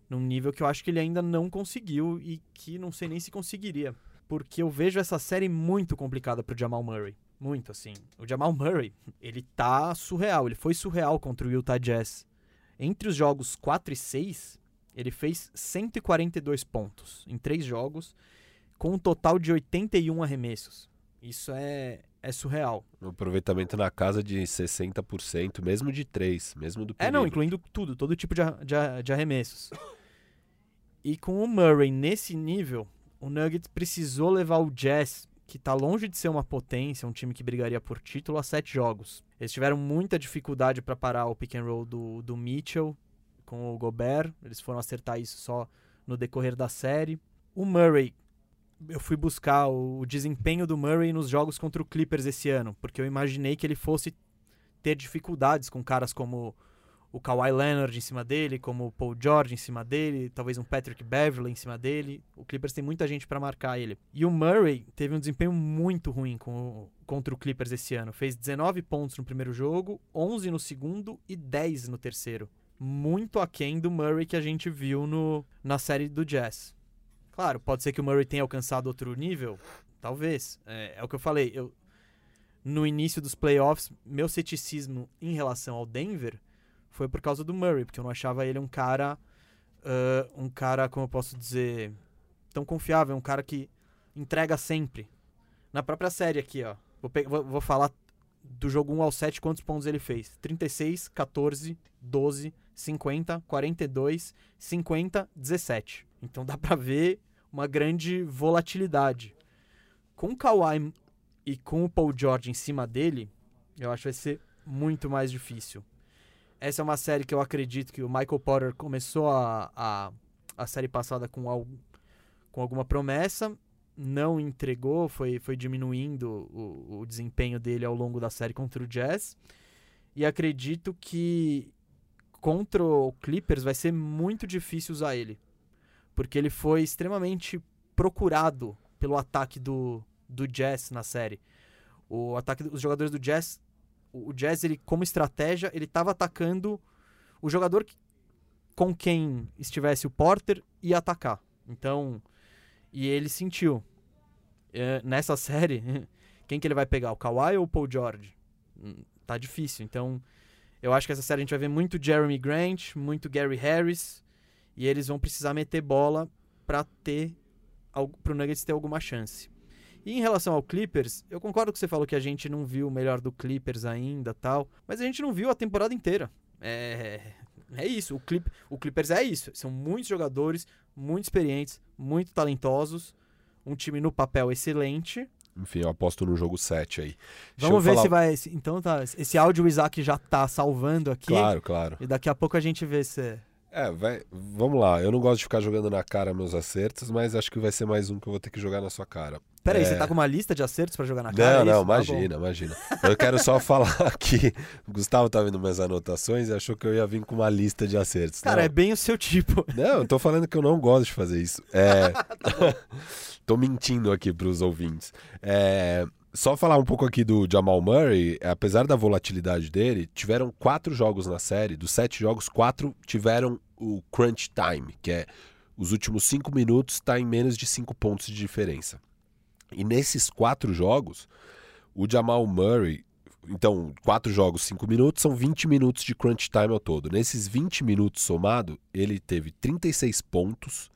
num nível que eu acho que ele ainda não conseguiu e que não sei nem se conseguiria. Porque eu vejo essa série muito complicada pro Jamal Murray. Muito, assim. O Jamal Murray, ele tá surreal. Ele foi surreal contra o Utah Jazz. Entre os jogos 4 e 6, ele fez 142 pontos em três jogos, com um total de 81 arremessos. Isso é, é surreal. Um aproveitamento na casa de 60%, mesmo de 3, mesmo do período. É, não, incluindo tudo, todo tipo de, de, de arremessos. E com o Murray nesse nível, o Nuggets precisou levar o Jazz, que está longe de ser uma potência, um time que brigaria por título, a sete jogos. Eles tiveram muita dificuldade para parar o pick and roll do, do Mitchell com o Gobert. Eles foram acertar isso só no decorrer da série. O Murray, eu fui buscar o, o desempenho do Murray nos jogos contra o Clippers esse ano, porque eu imaginei que ele fosse ter dificuldades com caras como o Kawhi Leonard em cima dele, como o Paul George em cima dele, talvez um Patrick Beverly em cima dele. O Clippers tem muita gente para marcar ele. E o Murray teve um desempenho muito ruim com, contra o Clippers esse ano. Fez 19 pontos no primeiro jogo, 11 no segundo e 10 no terceiro. Muito aquém do Murray que a gente viu no, na série do Jazz. Claro, pode ser que o Murray tenha alcançado outro nível, talvez. É, é o que eu falei. Eu, no início dos playoffs, meu ceticismo em relação ao Denver foi por causa do Murray, porque eu não achava ele um cara. Uh, um cara, como eu posso dizer. tão confiável, um cara que entrega sempre. Na própria série aqui, ó. Vou, vou, vou falar do jogo 1 ao 7 quantos pontos ele fez: 36, 14, 12, 50, 42, 50, 17. Então dá pra ver uma grande volatilidade. Com o Kawhi e com o Paul George em cima dele, eu acho que vai ser muito mais difícil. Essa é uma série que eu acredito que o Michael Potter começou a, a, a série passada com, al, com alguma promessa, não entregou, foi, foi diminuindo o, o desempenho dele ao longo da série contra o Jazz. E acredito que contra o Clippers vai ser muito difícil usar ele. Porque ele foi extremamente procurado pelo ataque do, do Jazz na série. O ataque dos jogadores do Jazz o Jazz, ele, como estratégia, ele estava atacando o jogador com quem estivesse o Porter ia atacar. Então, e ele sentiu. É, nessa série, <laughs> quem que ele vai pegar? O Kawhi ou o Paul George? Hum, tá difícil. Então, eu acho que essa série a gente vai ver muito Jeremy Grant, muito Gary Harris, e eles vão precisar meter bola para ter pro Nuggets ter alguma chance. E em relação ao Clippers, eu concordo que você falou que a gente não viu o melhor do Clippers ainda tal, mas a gente não viu a temporada inteira. É, é isso, o, Clip, o Clippers é isso. São muitos jogadores, muito experientes, muito talentosos, um time no papel excelente. Enfim, eu aposto no jogo 7 aí. Vamos ver falar... se vai. Então tá. Esse áudio o Isaac já tá salvando aqui. Claro, claro. E daqui a pouco a gente vê se, É, vai, vamos lá. Eu não gosto de ficar jogando na cara meus acertos, mas acho que vai ser mais um que eu vou ter que jogar na sua cara. Peraí, É. você tá com uma lista de acertos pra jogar na cara? Não, é não, isso? Tá imagina, imagina. Eu quero só <laughs> falar que o Gustavo tá vendo minhas anotações e achou que eu ia vir com uma lista de acertos. Cara, não. é bem o seu tipo. <laughs> Não, eu tô falando que eu não gosto de fazer isso. É... <laughs> tô mentindo aqui pros ouvintes. É... Só falar um pouco aqui do Jamal Murray, apesar da volatilidade dele, tiveram quatro jogos na série. Dos sete jogos, quatro tiveram o crunch time, que é os últimos cinco minutos está em menos de cinco pontos de diferença. E nesses quatro jogos, o Jamal Murray então, quatro jogos, cinco minutos, são 20 minutos de crunch time ao todo. Nesses 20 minutos somado, ele teve 36 pontos,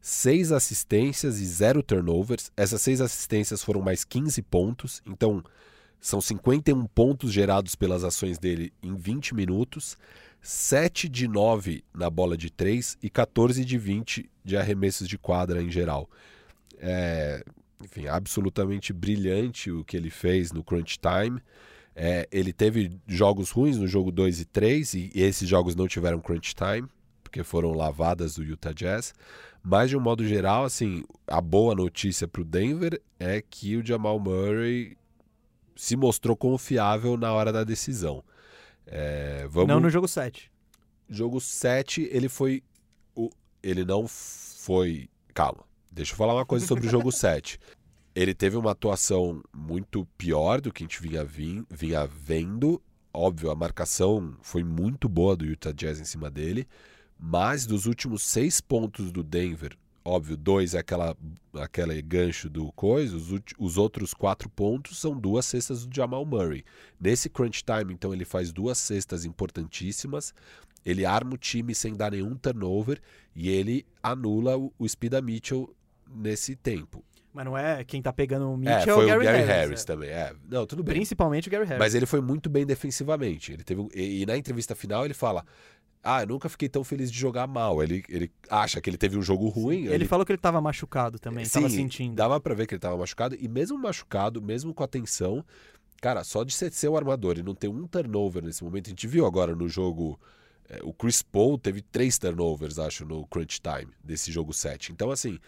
6 assistências e 0 turnovers. Essas 6 assistências foram mais 15 pontos, então são 51 pontos gerados pelas ações dele em 20 minutos, 7 de 9 na bola de 3 e 14 de 20 de arremessos de quadra em geral. É, enfim, absolutamente brilhante o que ele fez no crunch time. É, ele teve jogos ruins no jogo 2 e 3, e esses jogos não tiveram crunch time, porque foram lavadas do Utah Jazz. Mas, de um modo geral, assim, a boa notícia para o Denver é que o Jamal Murray se mostrou confiável na hora da decisão. É, vamos... Não no jogo 7. Jogo 7, ele foi. O... Ele não foi. Calma, deixa eu falar uma coisa sobre o jogo <laughs> 7. Ele teve uma atuação muito pior do que a gente vinha, vim, vinha vendo. Óbvio, a marcação foi muito boa do Utah Jazz em cima dele. Mas dos últimos seis pontos do Denver, óbvio, dois é aquela, aquele gancho do coisa, os, os outros quatro pontos são duas cestas do Jamal Murray. Nesse crunch time, então, ele faz duas cestas importantíssimas. Ele arma o time sem dar nenhum turnover e ele anula o, o Spida Mitchell nesse tempo. Mas não é quem tá pegando o Mitchell é, é foi o Gary, Harris. Harris é. também. É. Não, tudo bem. Principalmente o Gary Harris. Mas ele foi muito bem defensivamente. Ele teve um- e, e na entrevista final ele fala: Ah, eu nunca fiquei tão feliz de jogar mal. Ele, ele acha que ele teve um jogo ruim. Ele falou que ele tava machucado também, tava Sim, sentindo. Dava pra ver que ele tava machucado. E mesmo machucado, mesmo com a tensão, cara, só de ser seu armador e não ter um turnover nesse momento, a gente viu agora no jogo. é, o Chris Paul teve três turnovers, acho, no crunch time desse jogo 7. Então, assim,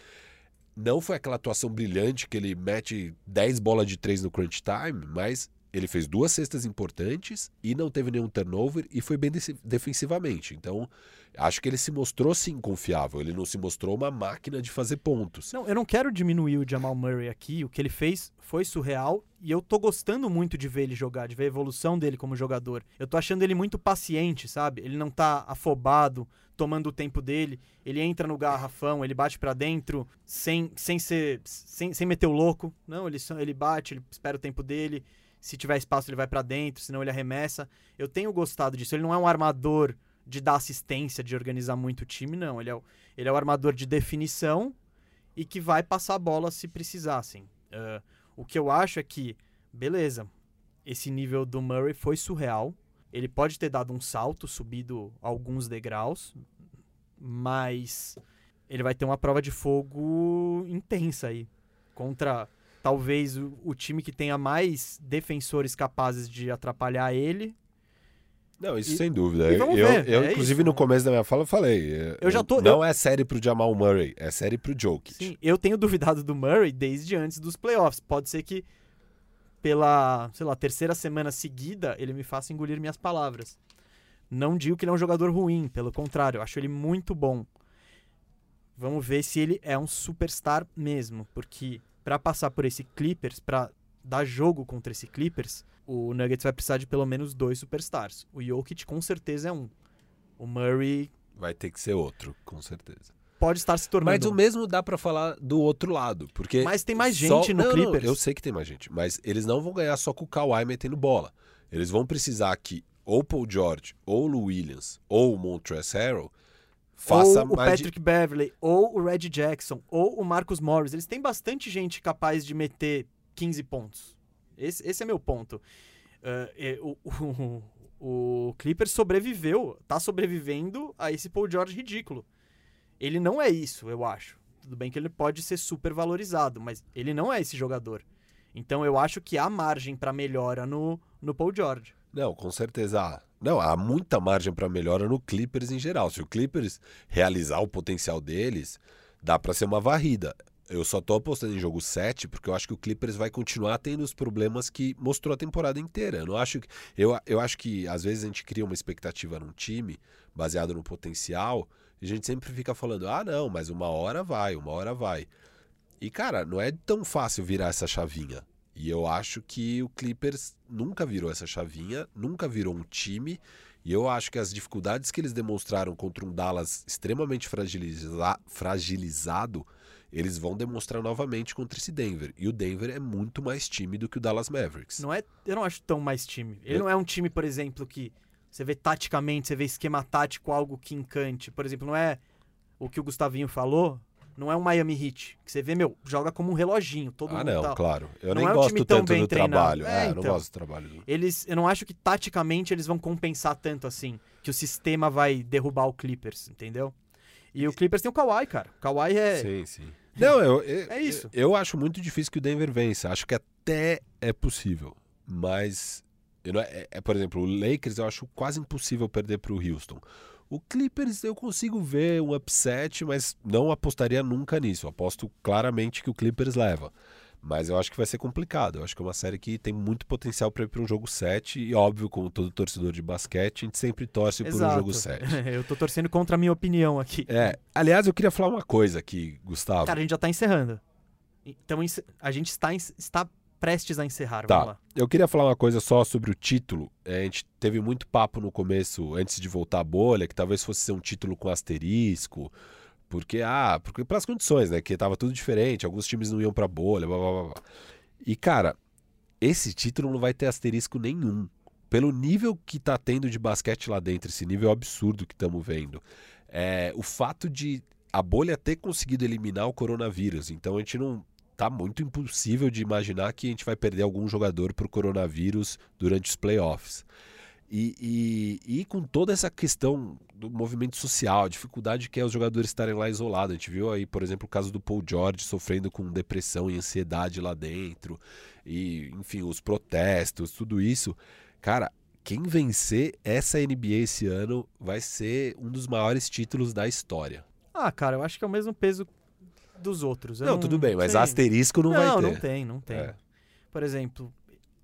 não foi aquela atuação brilhante que ele mete 10 bolas de três no crunch time, mas ele fez duas cestas importantes e não teve nenhum turnover e foi bem defensivamente. Então, acho que ele se mostrou sim confiável. Ele não se mostrou uma máquina de fazer pontos. Não, eu não quero diminuir o Jamal Murray aqui. O que ele fez foi surreal e eu tô gostando muito de ver ele jogar, de ver a evolução dele como jogador. Eu tô achando ele muito paciente, sabe? Ele não tá afobado, tomando o tempo dele. Ele entra no garrafão, ele bate pra dentro sem, sem ser sem, sem meter o louco. Não, ele ele bate, ele espera o tempo dele. Se tiver espaço, ele vai pra dentro, senão ele arremessa. Eu tenho gostado disso. Ele não é um armador de dar assistência, de organizar muito o time, não. Ele é o, ele é o armador de definição e que vai passar a bola se precisar. Ah, o que eu acho é que, beleza, esse nível do Murray foi surreal. Ele pode ter dado um salto, subido alguns degraus, mas ele vai ter uma prova de fogo intensa aí. Contra talvez o, o time que tenha mais defensores capazes de atrapalhar ele. Não, isso E- sem dúvida. Eu, vamos eu, ver, eu, é inclusive, isso. no começo da minha fala, eu falei. eh, Eu já tô- Não eu- é série pro Jamal Murray, é série pro Jokic. Sim, eu tenho <laughs> duvidado do Murray desde antes dos playoffs. Pode ser que pela, sei lá, terceira semana seguida ele me faça engolir minhas palavras. Não digo que ele é um jogador ruim, pelo contrário, eu acho ele muito bom. Vamos ver se ele é um superstar mesmo, porque pra passar por esse Clippers, pra dar jogo contra esse Clippers, o Nuggets vai precisar de pelo menos dois superstars. O Jokic com certeza é um. O Murray Vai ter que ser outro, com certeza. pode estar se tornando. Mas o mesmo dá pra falar do outro lado, porque Mas tem mais só- gente no Não, não, Clippers. eu sei que tem mais gente, mas eles não vão ganhar só com o Kawhi metendo bola. Eles vão precisar que ou Paul George, ou Lou Williams, ou o Montrezl Harrell faça ou o de- Patrick Beverley, ou o Red Jackson, ou o Marcus Morris. Eles têm bastante gente capaz de meter 15 pontos. Esse, esse é meu ponto. Ah, é, o, <laughs> o, o Clippers sobreviveu, tá sobrevivendo a esse Paul George ridículo. Ele não é isso, eu acho. Tudo bem que ele pode ser super valorizado, mas ele não é esse jogador. Então eu acho que há margem pra melhora no, no Paul George. Não, com certeza. Não, há muita margem para melhora no Clippers em geral. Se o Clippers realizar o potencial deles, dá para ser uma varrida. Eu só tô apostando em jogo 7 porque eu acho que o Clippers vai continuar tendo os problemas que mostrou a temporada inteira. Eu não acho que eu, eu acho que às vezes a gente cria uma expectativa num time baseado no potencial e a gente sempre fica falando: "Ah, não, mas uma hora vai, uma hora vai". E cara, não é tão fácil virar essa chavinha. E eu acho que o Clippers nunca virou essa chavinha, nunca virou um time. E eu acho que as dificuldades que eles demonstraram contra um Dallas extremamente fragiliza fragilizado, eles vão demonstrar novamente contra esse Denver. E o Denver é muito mais time do que o Dallas Mavericks. Não é, eu não acho tão mais time. Ele Eu- não é um time, por exemplo, que você vê taticamente, você vê esquema tático, algo que encante. Por exemplo, não é o que o Gustavinho falou, não é um Miami Heat, que você vê, meu, joga como um reloginho, todo ah, mundo não, tá- claro. Eu Não nem é um gosto time tão tanto bem do treinado. trabalho. É, É, eu não então. gosto do trabalho. Eles, eu não acho que taticamente eles vão compensar tanto assim, que o sistema vai derrubar o Clippers, entendeu? E o Clippers tem o Kawhi, cara. O Kawhi é Sim, sim. <laughs> Não, eu, eu- É isso. Eu, eu acho muito difícil que o Denver vença. Acho que até é possível. Mas, eu não- é, é, por exemplo, o Lakers eu acho quase impossível perder para o Houston. O Clippers eu consigo ver um upset, mas não apostaria nunca nisso. Eu aposto claramente que o Clippers leva. Mas eu acho que vai ser complicado. Eu acho que é uma série que tem muito potencial para ir para um jogo 7. E óbvio, como todo torcedor de basquete, a gente sempre torce por um Exato. jogo 7. <laughs> eu tô torcendo contra a minha opinião aqui. É, aliás, eu queria falar uma coisa aqui, Gustavo. Cara, a gente já tá encerrando. Então a gente está, está prestes a encerrar. Vamos Tá. lá. Eu queria falar uma coisa só sobre o título. É, a gente teve muito papo no começo, antes de voltar à bolha, que talvez fosse ser um título com asterisco. Porque, ah, porque pelas condições, né? Que tava tudo diferente, alguns times não iam pra bolha, blá blá blá. blá. E, cara, esse título não vai ter asterisco nenhum. Pelo nível que tá tendo de basquete lá dentro, esse nível absurdo que estamos vendo. É, o fato de a bolha ter conseguido eliminar o coronavírus. Então a gente não. Tá muito impossível de imaginar que a gente vai perder algum jogador pro coronavírus durante os playoffs. E, e, e com toda essa questão do movimento social, a dificuldade que é os jogadores estarem lá isolados. A gente viu aí, por exemplo, o caso do Paul George sofrendo com depressão e ansiedade lá dentro. E, enfim, os protestos, tudo isso. Cara, quem vencer essa NBA esse ano vai ser um dos maiores títulos da história. Ah, cara, eu acho que é o mesmo peso dos outros. Eu Não, tudo bem, mas sei. asterisco não, vai não, ter. não tem, não tem. É. Por exemplo,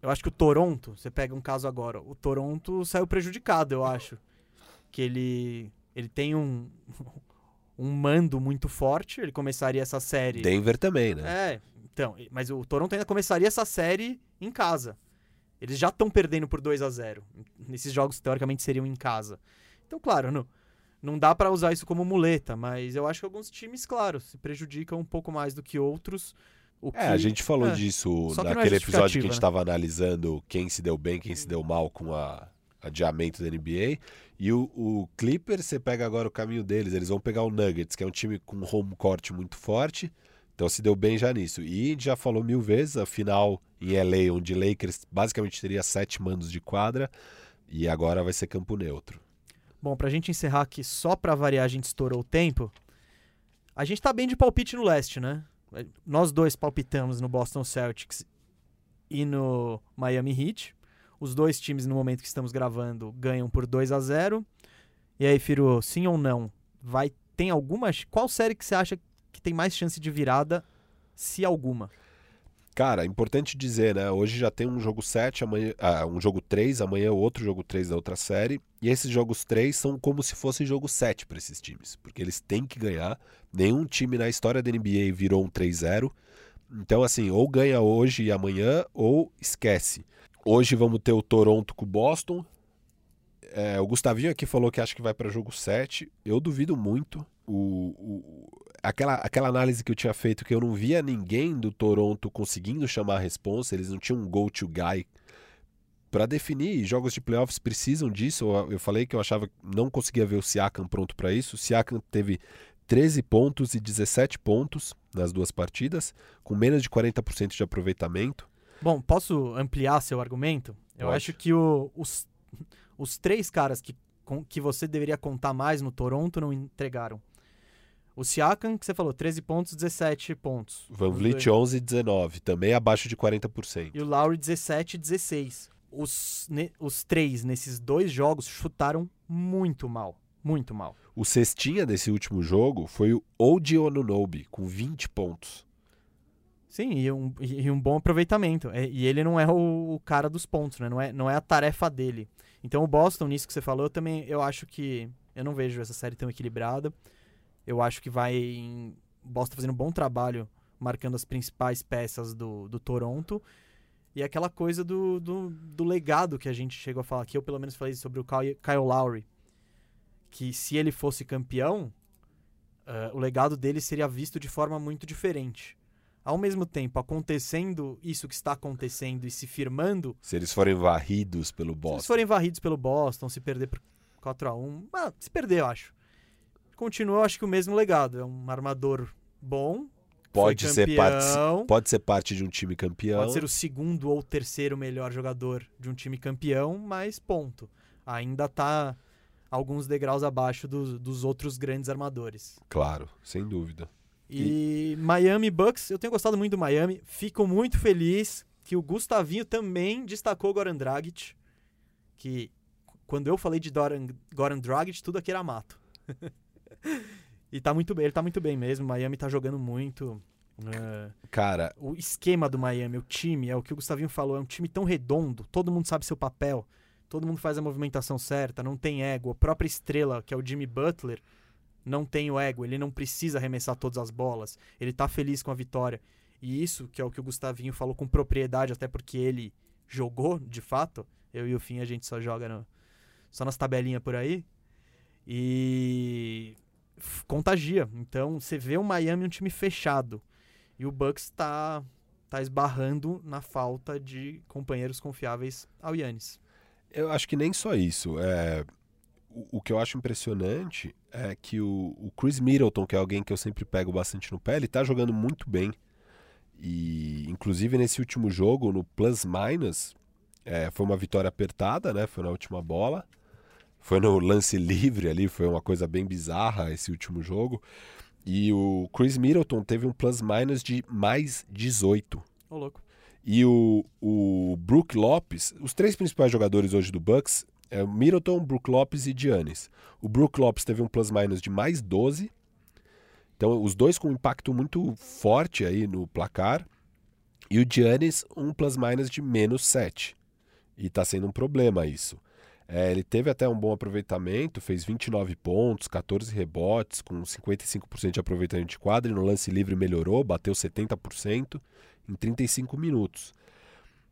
eu acho que o Toronto, você pega um caso agora, o Toronto saiu prejudicado, eu acho. Que ele, ele tem um, <laughs> um mando muito forte, ele começaria essa série. Denver também, né? É, então, mas o Toronto ainda começaria essa série em casa. Eles já estão perdendo por 2 a 0 Nesses jogos, teoricamente, seriam em casa. Então, claro, não, não dá pra usar isso como muleta, mas eu acho que alguns times, claro, se prejudicam um pouco mais do que outros. O que, É, a gente falou é. disso Só é naquele episódio que a gente né? estava analisando quem se deu bem, quem se deu mal com a adiamento da NBA. E o, o Clippers, você pega agora o caminho deles, eles vão pegar o Nuggets, que é um time com home court muito forte. Então se deu bem já nisso. E já falou mil vezes, a final em LA, onde Lakers basicamente teria sete mandos de quadra, e agora vai ser campo neutro. Bom, pra gente encerrar aqui, só pra variar, a gente estourou o tempo. A gente tá bem de palpite no leste, né? Nós dois palpitamos no Boston Celtics e no Miami Heat. Os dois times, no momento que estamos gravando, ganham por 2 a 0 E aí, Firo, sim ou não? Vai tem alguma. Qual série que você acha que tem mais chance de virada, se alguma? Cara, importante dizer, né? Hoje já tem um jogo 7, amanhã, ah, um jogo 3, amanhã outro jogo 3 da outra série. E esses jogos 3 são como se fosse jogo 7 para esses times, porque eles têm que ganhar. Nenhum time na história da NBA virou um 3-0. Então, assim, ou ganha hoje e amanhã, ou esquece. Hoje vamos ter o Toronto com o Boston. É, o Gustavinho aqui falou que acha que vai para jogo 7. Eu duvido muito. O, o- aquela, aquela análise que eu tinha feito que eu não via ninguém do Toronto conseguindo chamar a responsa, eles não tinham um go-to guy para definir. E jogos de playoffs precisam disso. Eu, eu falei que eu achava que não conseguia ver o Siakam pronto para isso. O Siakam teve 13 pontos e 17 pontos nas duas partidas, com menos de 40% de aproveitamento. Bom, posso ampliar seu argumento? Eu Pode. acho que o- os, os três caras que, com- que você deveria contar mais no Toronto não entregaram. O Siakam, que você falou, 13 pontos, 17 pontos. Van Vliet dois. 11 e 19, também abaixo de 40%. E o Lowry, 17 16. os, ne- os três nesses dois jogos chutaram muito mal. Muito mal. O cestinha desse último jogo foi o Oji Onunobi, com 20 pontos. Sim, e um, e um bom aproveitamento. É, E ele não é o, o cara dos pontos, né? Não é, não é a tarefa dele. Então o Boston, nisso que você falou, eu também eu acho que. Eu não vejo essa série tão equilibrada. Eu acho que vai. Em, Boston fazendo um bom trabalho marcando as principais peças do, do Toronto. E aquela coisa do, do, do legado que a gente chegou a falar aqui, eu pelo menos falei sobre o Kyle, Kyle Lowry. Que se ele fosse campeão, ah, o legado dele seria visto de forma muito diferente ao mesmo tempo acontecendo isso que está acontecendo e se firmando, Se eles forem varridos pelo se Boston. eles forem varridos pelo Boston, se perder por 4 a 1 ah, se perder, eu acho. Continua, acho que o mesmo legado. É um armador bom. Pode ser, parte, pode ser parte de um time campeão. Pode ser o segundo ou terceiro melhor jogador de um time campeão, mas ponto. Ainda tá alguns degraus abaixo dos, dos outros grandes armadores. Claro, sem dúvida. E Miami Bucks, eu tenho gostado muito do Miami. Fico muito feliz que o Gustavinho também destacou o Goran Dragic. Que quando eu falei de Doran, Goran Dragic, tudo aqui era mato. <laughs> <laughs> e tá muito bem, ele tá muito bem mesmo. Miami tá jogando muito. É, Cara, o esquema do Miami, o time, é o que o Gustavinho falou, é um time tão redondo, todo mundo sabe seu papel, todo mundo faz a movimentação certa, não tem ego. A própria estrela, que é o Jimmy Butler, não tem o ego, ele não precisa arremessar todas as bolas, ele tá feliz com a vitória. E isso, que é o que o Gustavinho falou com propriedade, até porque ele jogou, de fato. Eu e o Fim, a gente só joga no- só nas tabelinhas por aí. E contagia. Então, você vê o Miami um time fechado. E o Bucks tá, tá esbarrando na falta de companheiros confiáveis ao Yannis. eu acho que nem só isso. É, o, o que eu acho impressionante é que o, o Chris Middleton, que é alguém que eu sempre pego bastante no pé, ele tá jogando muito bem. E, inclusive, nesse último jogo, no plus minus, é, foi uma vitória apertada, né? Foi na última bola. Foi no lance livre ali, foi uma coisa bem bizarra esse último jogo. E o Chris Middleton teve um plus minus de mais 18. Ô, louco. E o, o Brook Lopes, os três principais jogadores hoje do Bucks é o Middleton, Brook Lopes e Giannis. O Brook Lopes teve um plus-minus de mais 12. Então, os dois com um impacto muito forte aí no placar. E o Giannis, um plus-minus de menos 7. E tá sendo um problema isso. É, ele teve até um bom aproveitamento, fez 29 pontos, 14 rebotes, com 55% de aproveitamento de quadra. E no lance livre melhorou, bateu 70% em 35 minutos.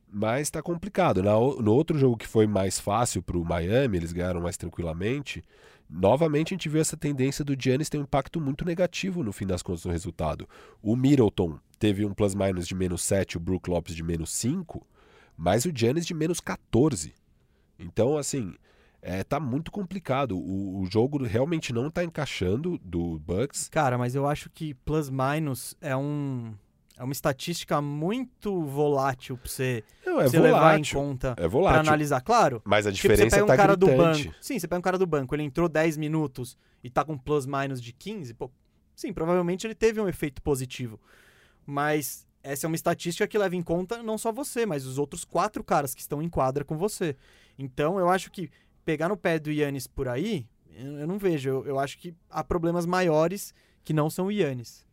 Mas está complicado. O- no outro jogo que foi mais fácil para o Miami, eles ganharam mais tranquilamente. Novamente a gente viu essa tendência do Giannis ter um impacto muito negativo no fim das contas no resultado. O Middleton teve um plus-minus de menos 7, o Brook Lopes de menos 5, mas o Giannis de menos 14. Então, assim, é, tá muito complicado. O, o jogo realmente não tá encaixando do Bucks. Cara, mas eu acho que plus-minus é um. É uma estatística muito volátil pra você, Não, é você levar em volátil. conta É pra volátil. analisar. Claro, Mas a Tipo, você diferença pega um tá cara do gritante. banco. Sim, você pega um cara do banco, ele entrou 10 minutos e tá com plus minus de 15, pô, sim, provavelmente ele teve um efeito positivo. Mas essa é uma estatística que leva em conta não só você, mas os outros quatro caras que estão em quadra com você. Então, eu acho que pegar no pé do Yannis por aí, eu não vejo. Eu, eu acho que há problemas maiores que não são o Yannis.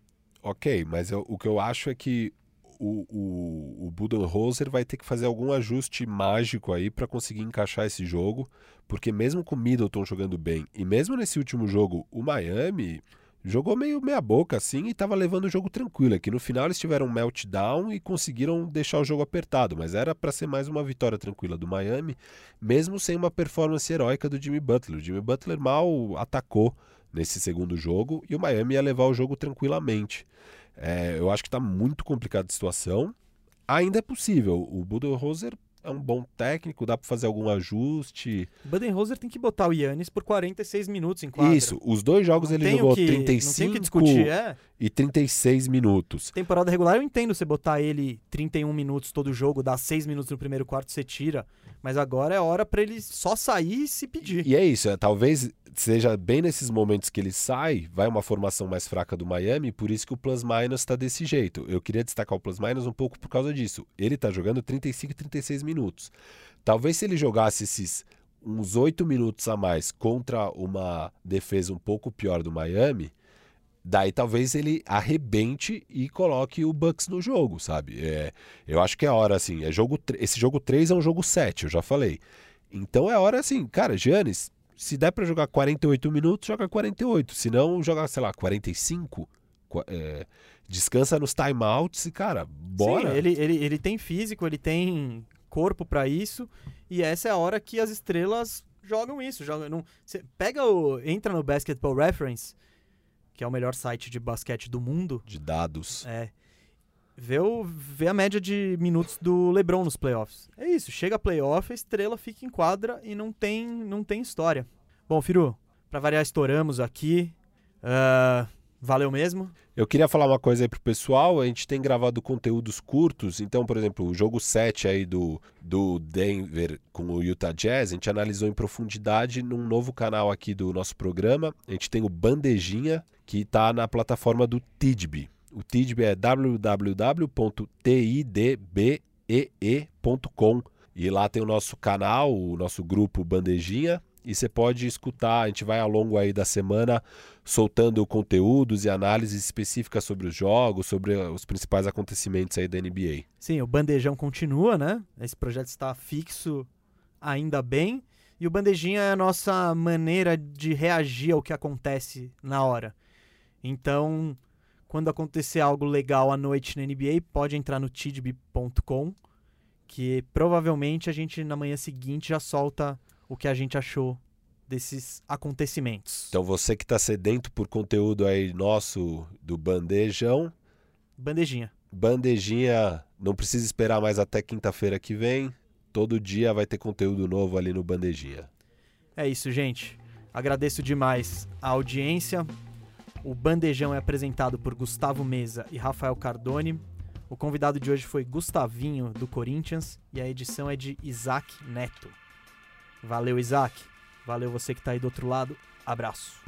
Ok, mas eu- o que eu acho é que o, o, o Budenholzer vai ter que fazer algum ajuste mágico aí para conseguir encaixar esse jogo, porque mesmo com o Middleton jogando bem, e mesmo nesse último jogo, o Miami jogou meio meia boca assim e estava levando o jogo tranquilo. É que no final eles tiveram um meltdown e conseguiram deixar o jogo apertado, mas era para ser mais uma vitória tranquila do Miami, mesmo sem uma performance heróica do Jimmy Butler. O Jimmy Butler mal atacou nesse segundo jogo e o Miami ia levar o jogo tranquilamente. É, eu acho que está muito complicada a situação. Ainda é possível. O Budenholzer é um bom técnico, dá para fazer algum ajuste. O Budenholzer tem que botar o Yannis por 46 minutos em quadra. Isso, os dois jogos Não ele jogou que- Não tem o 35 que discutir, é. e 36 minutos. Temporada regular eu entendo você botar ele 31 minutos todo jogo, dar 6 minutos no primeiro quarto, você tira. Mas agora é hora para ele só sair e se pedir. E é isso, é, talvez seja bem nesses momentos que ele sai, vai uma formação mais fraca do Miami, por isso que o plus-minus está desse jeito. Eu queria destacar o plus-minus um pouco por causa disso. Ele está jogando 35 e 36 minutos. Talvez se ele jogasse esses uns 8 minutos a mais contra uma defesa um pouco pior do Miami, daí talvez ele arrebente e coloque o Bucks no jogo, sabe? É, eu acho que é hora, assim, é jogo esse jogo 3 é um jogo 7, eu já falei. Então é hora, assim, cara, Giannis, se der para jogar 48 minutos, joga 48. Se não, joga, sei lá, 45. É, descansa nos timeouts e, cara, bora. Sim, ele, ele, ele tem físico, ele tem corpo para isso. E essa é a hora que as estrelas jogam isso. Jogam, não, pega o. Entra no Basketball Reference que é o melhor site de basquete do mundo. De dados. É. Vê, o, vê a média de minutos do LeBron nos playoffs. É isso, chega a playoff, a estrela fica em quadra e não tem, não tem história. Bom, Firu, para variar, estouramos aqui. Uh, valeu mesmo. Eu queria falar uma coisa aí pro pessoal. A gente tem gravado conteúdos curtos. Então, por exemplo, o jogo 7 aí do, do Denver com o Utah Jazz, a gente analisou em profundidade num novo canal aqui do nosso programa. A gente tem o Bandejinha, que está na plataforma do Tidb. O Tidb é www.tidbee.com e lá tem o nosso canal, o nosso grupo Bandejinha e você pode escutar. A gente vai ao longo aí da semana soltando conteúdos e análises específicas sobre os jogos, sobre os principais acontecimentos aí da NBA. Sim, o Bandejão continua, né? Esse projeto está fixo ainda bem. E o Bandejinha é a nossa maneira de reagir ao que acontece na hora. Então, quando acontecer algo legal à noite na NBA, pode entrar no tidb.com, que provavelmente a gente na manhã seguinte já solta o que a gente achou desses acontecimentos. Então você que está sedento por conteúdo aí nosso do Bandejão. Bandejinha. Bandejinha, não precisa esperar mais até quinta-feira que vem. Todo dia vai ter conteúdo novo ali no Bandejinha. É isso, gente. Agradeço demais a audiência. O Bandejão é apresentado por Gustavo Mesa e Rafael Cardone. O convidado de hoje foi Gustavinho, do Corinthians, e a edição é de Isaac Neto. Valeu, Isaac. Valeu você que está aí do outro lado. Abraço.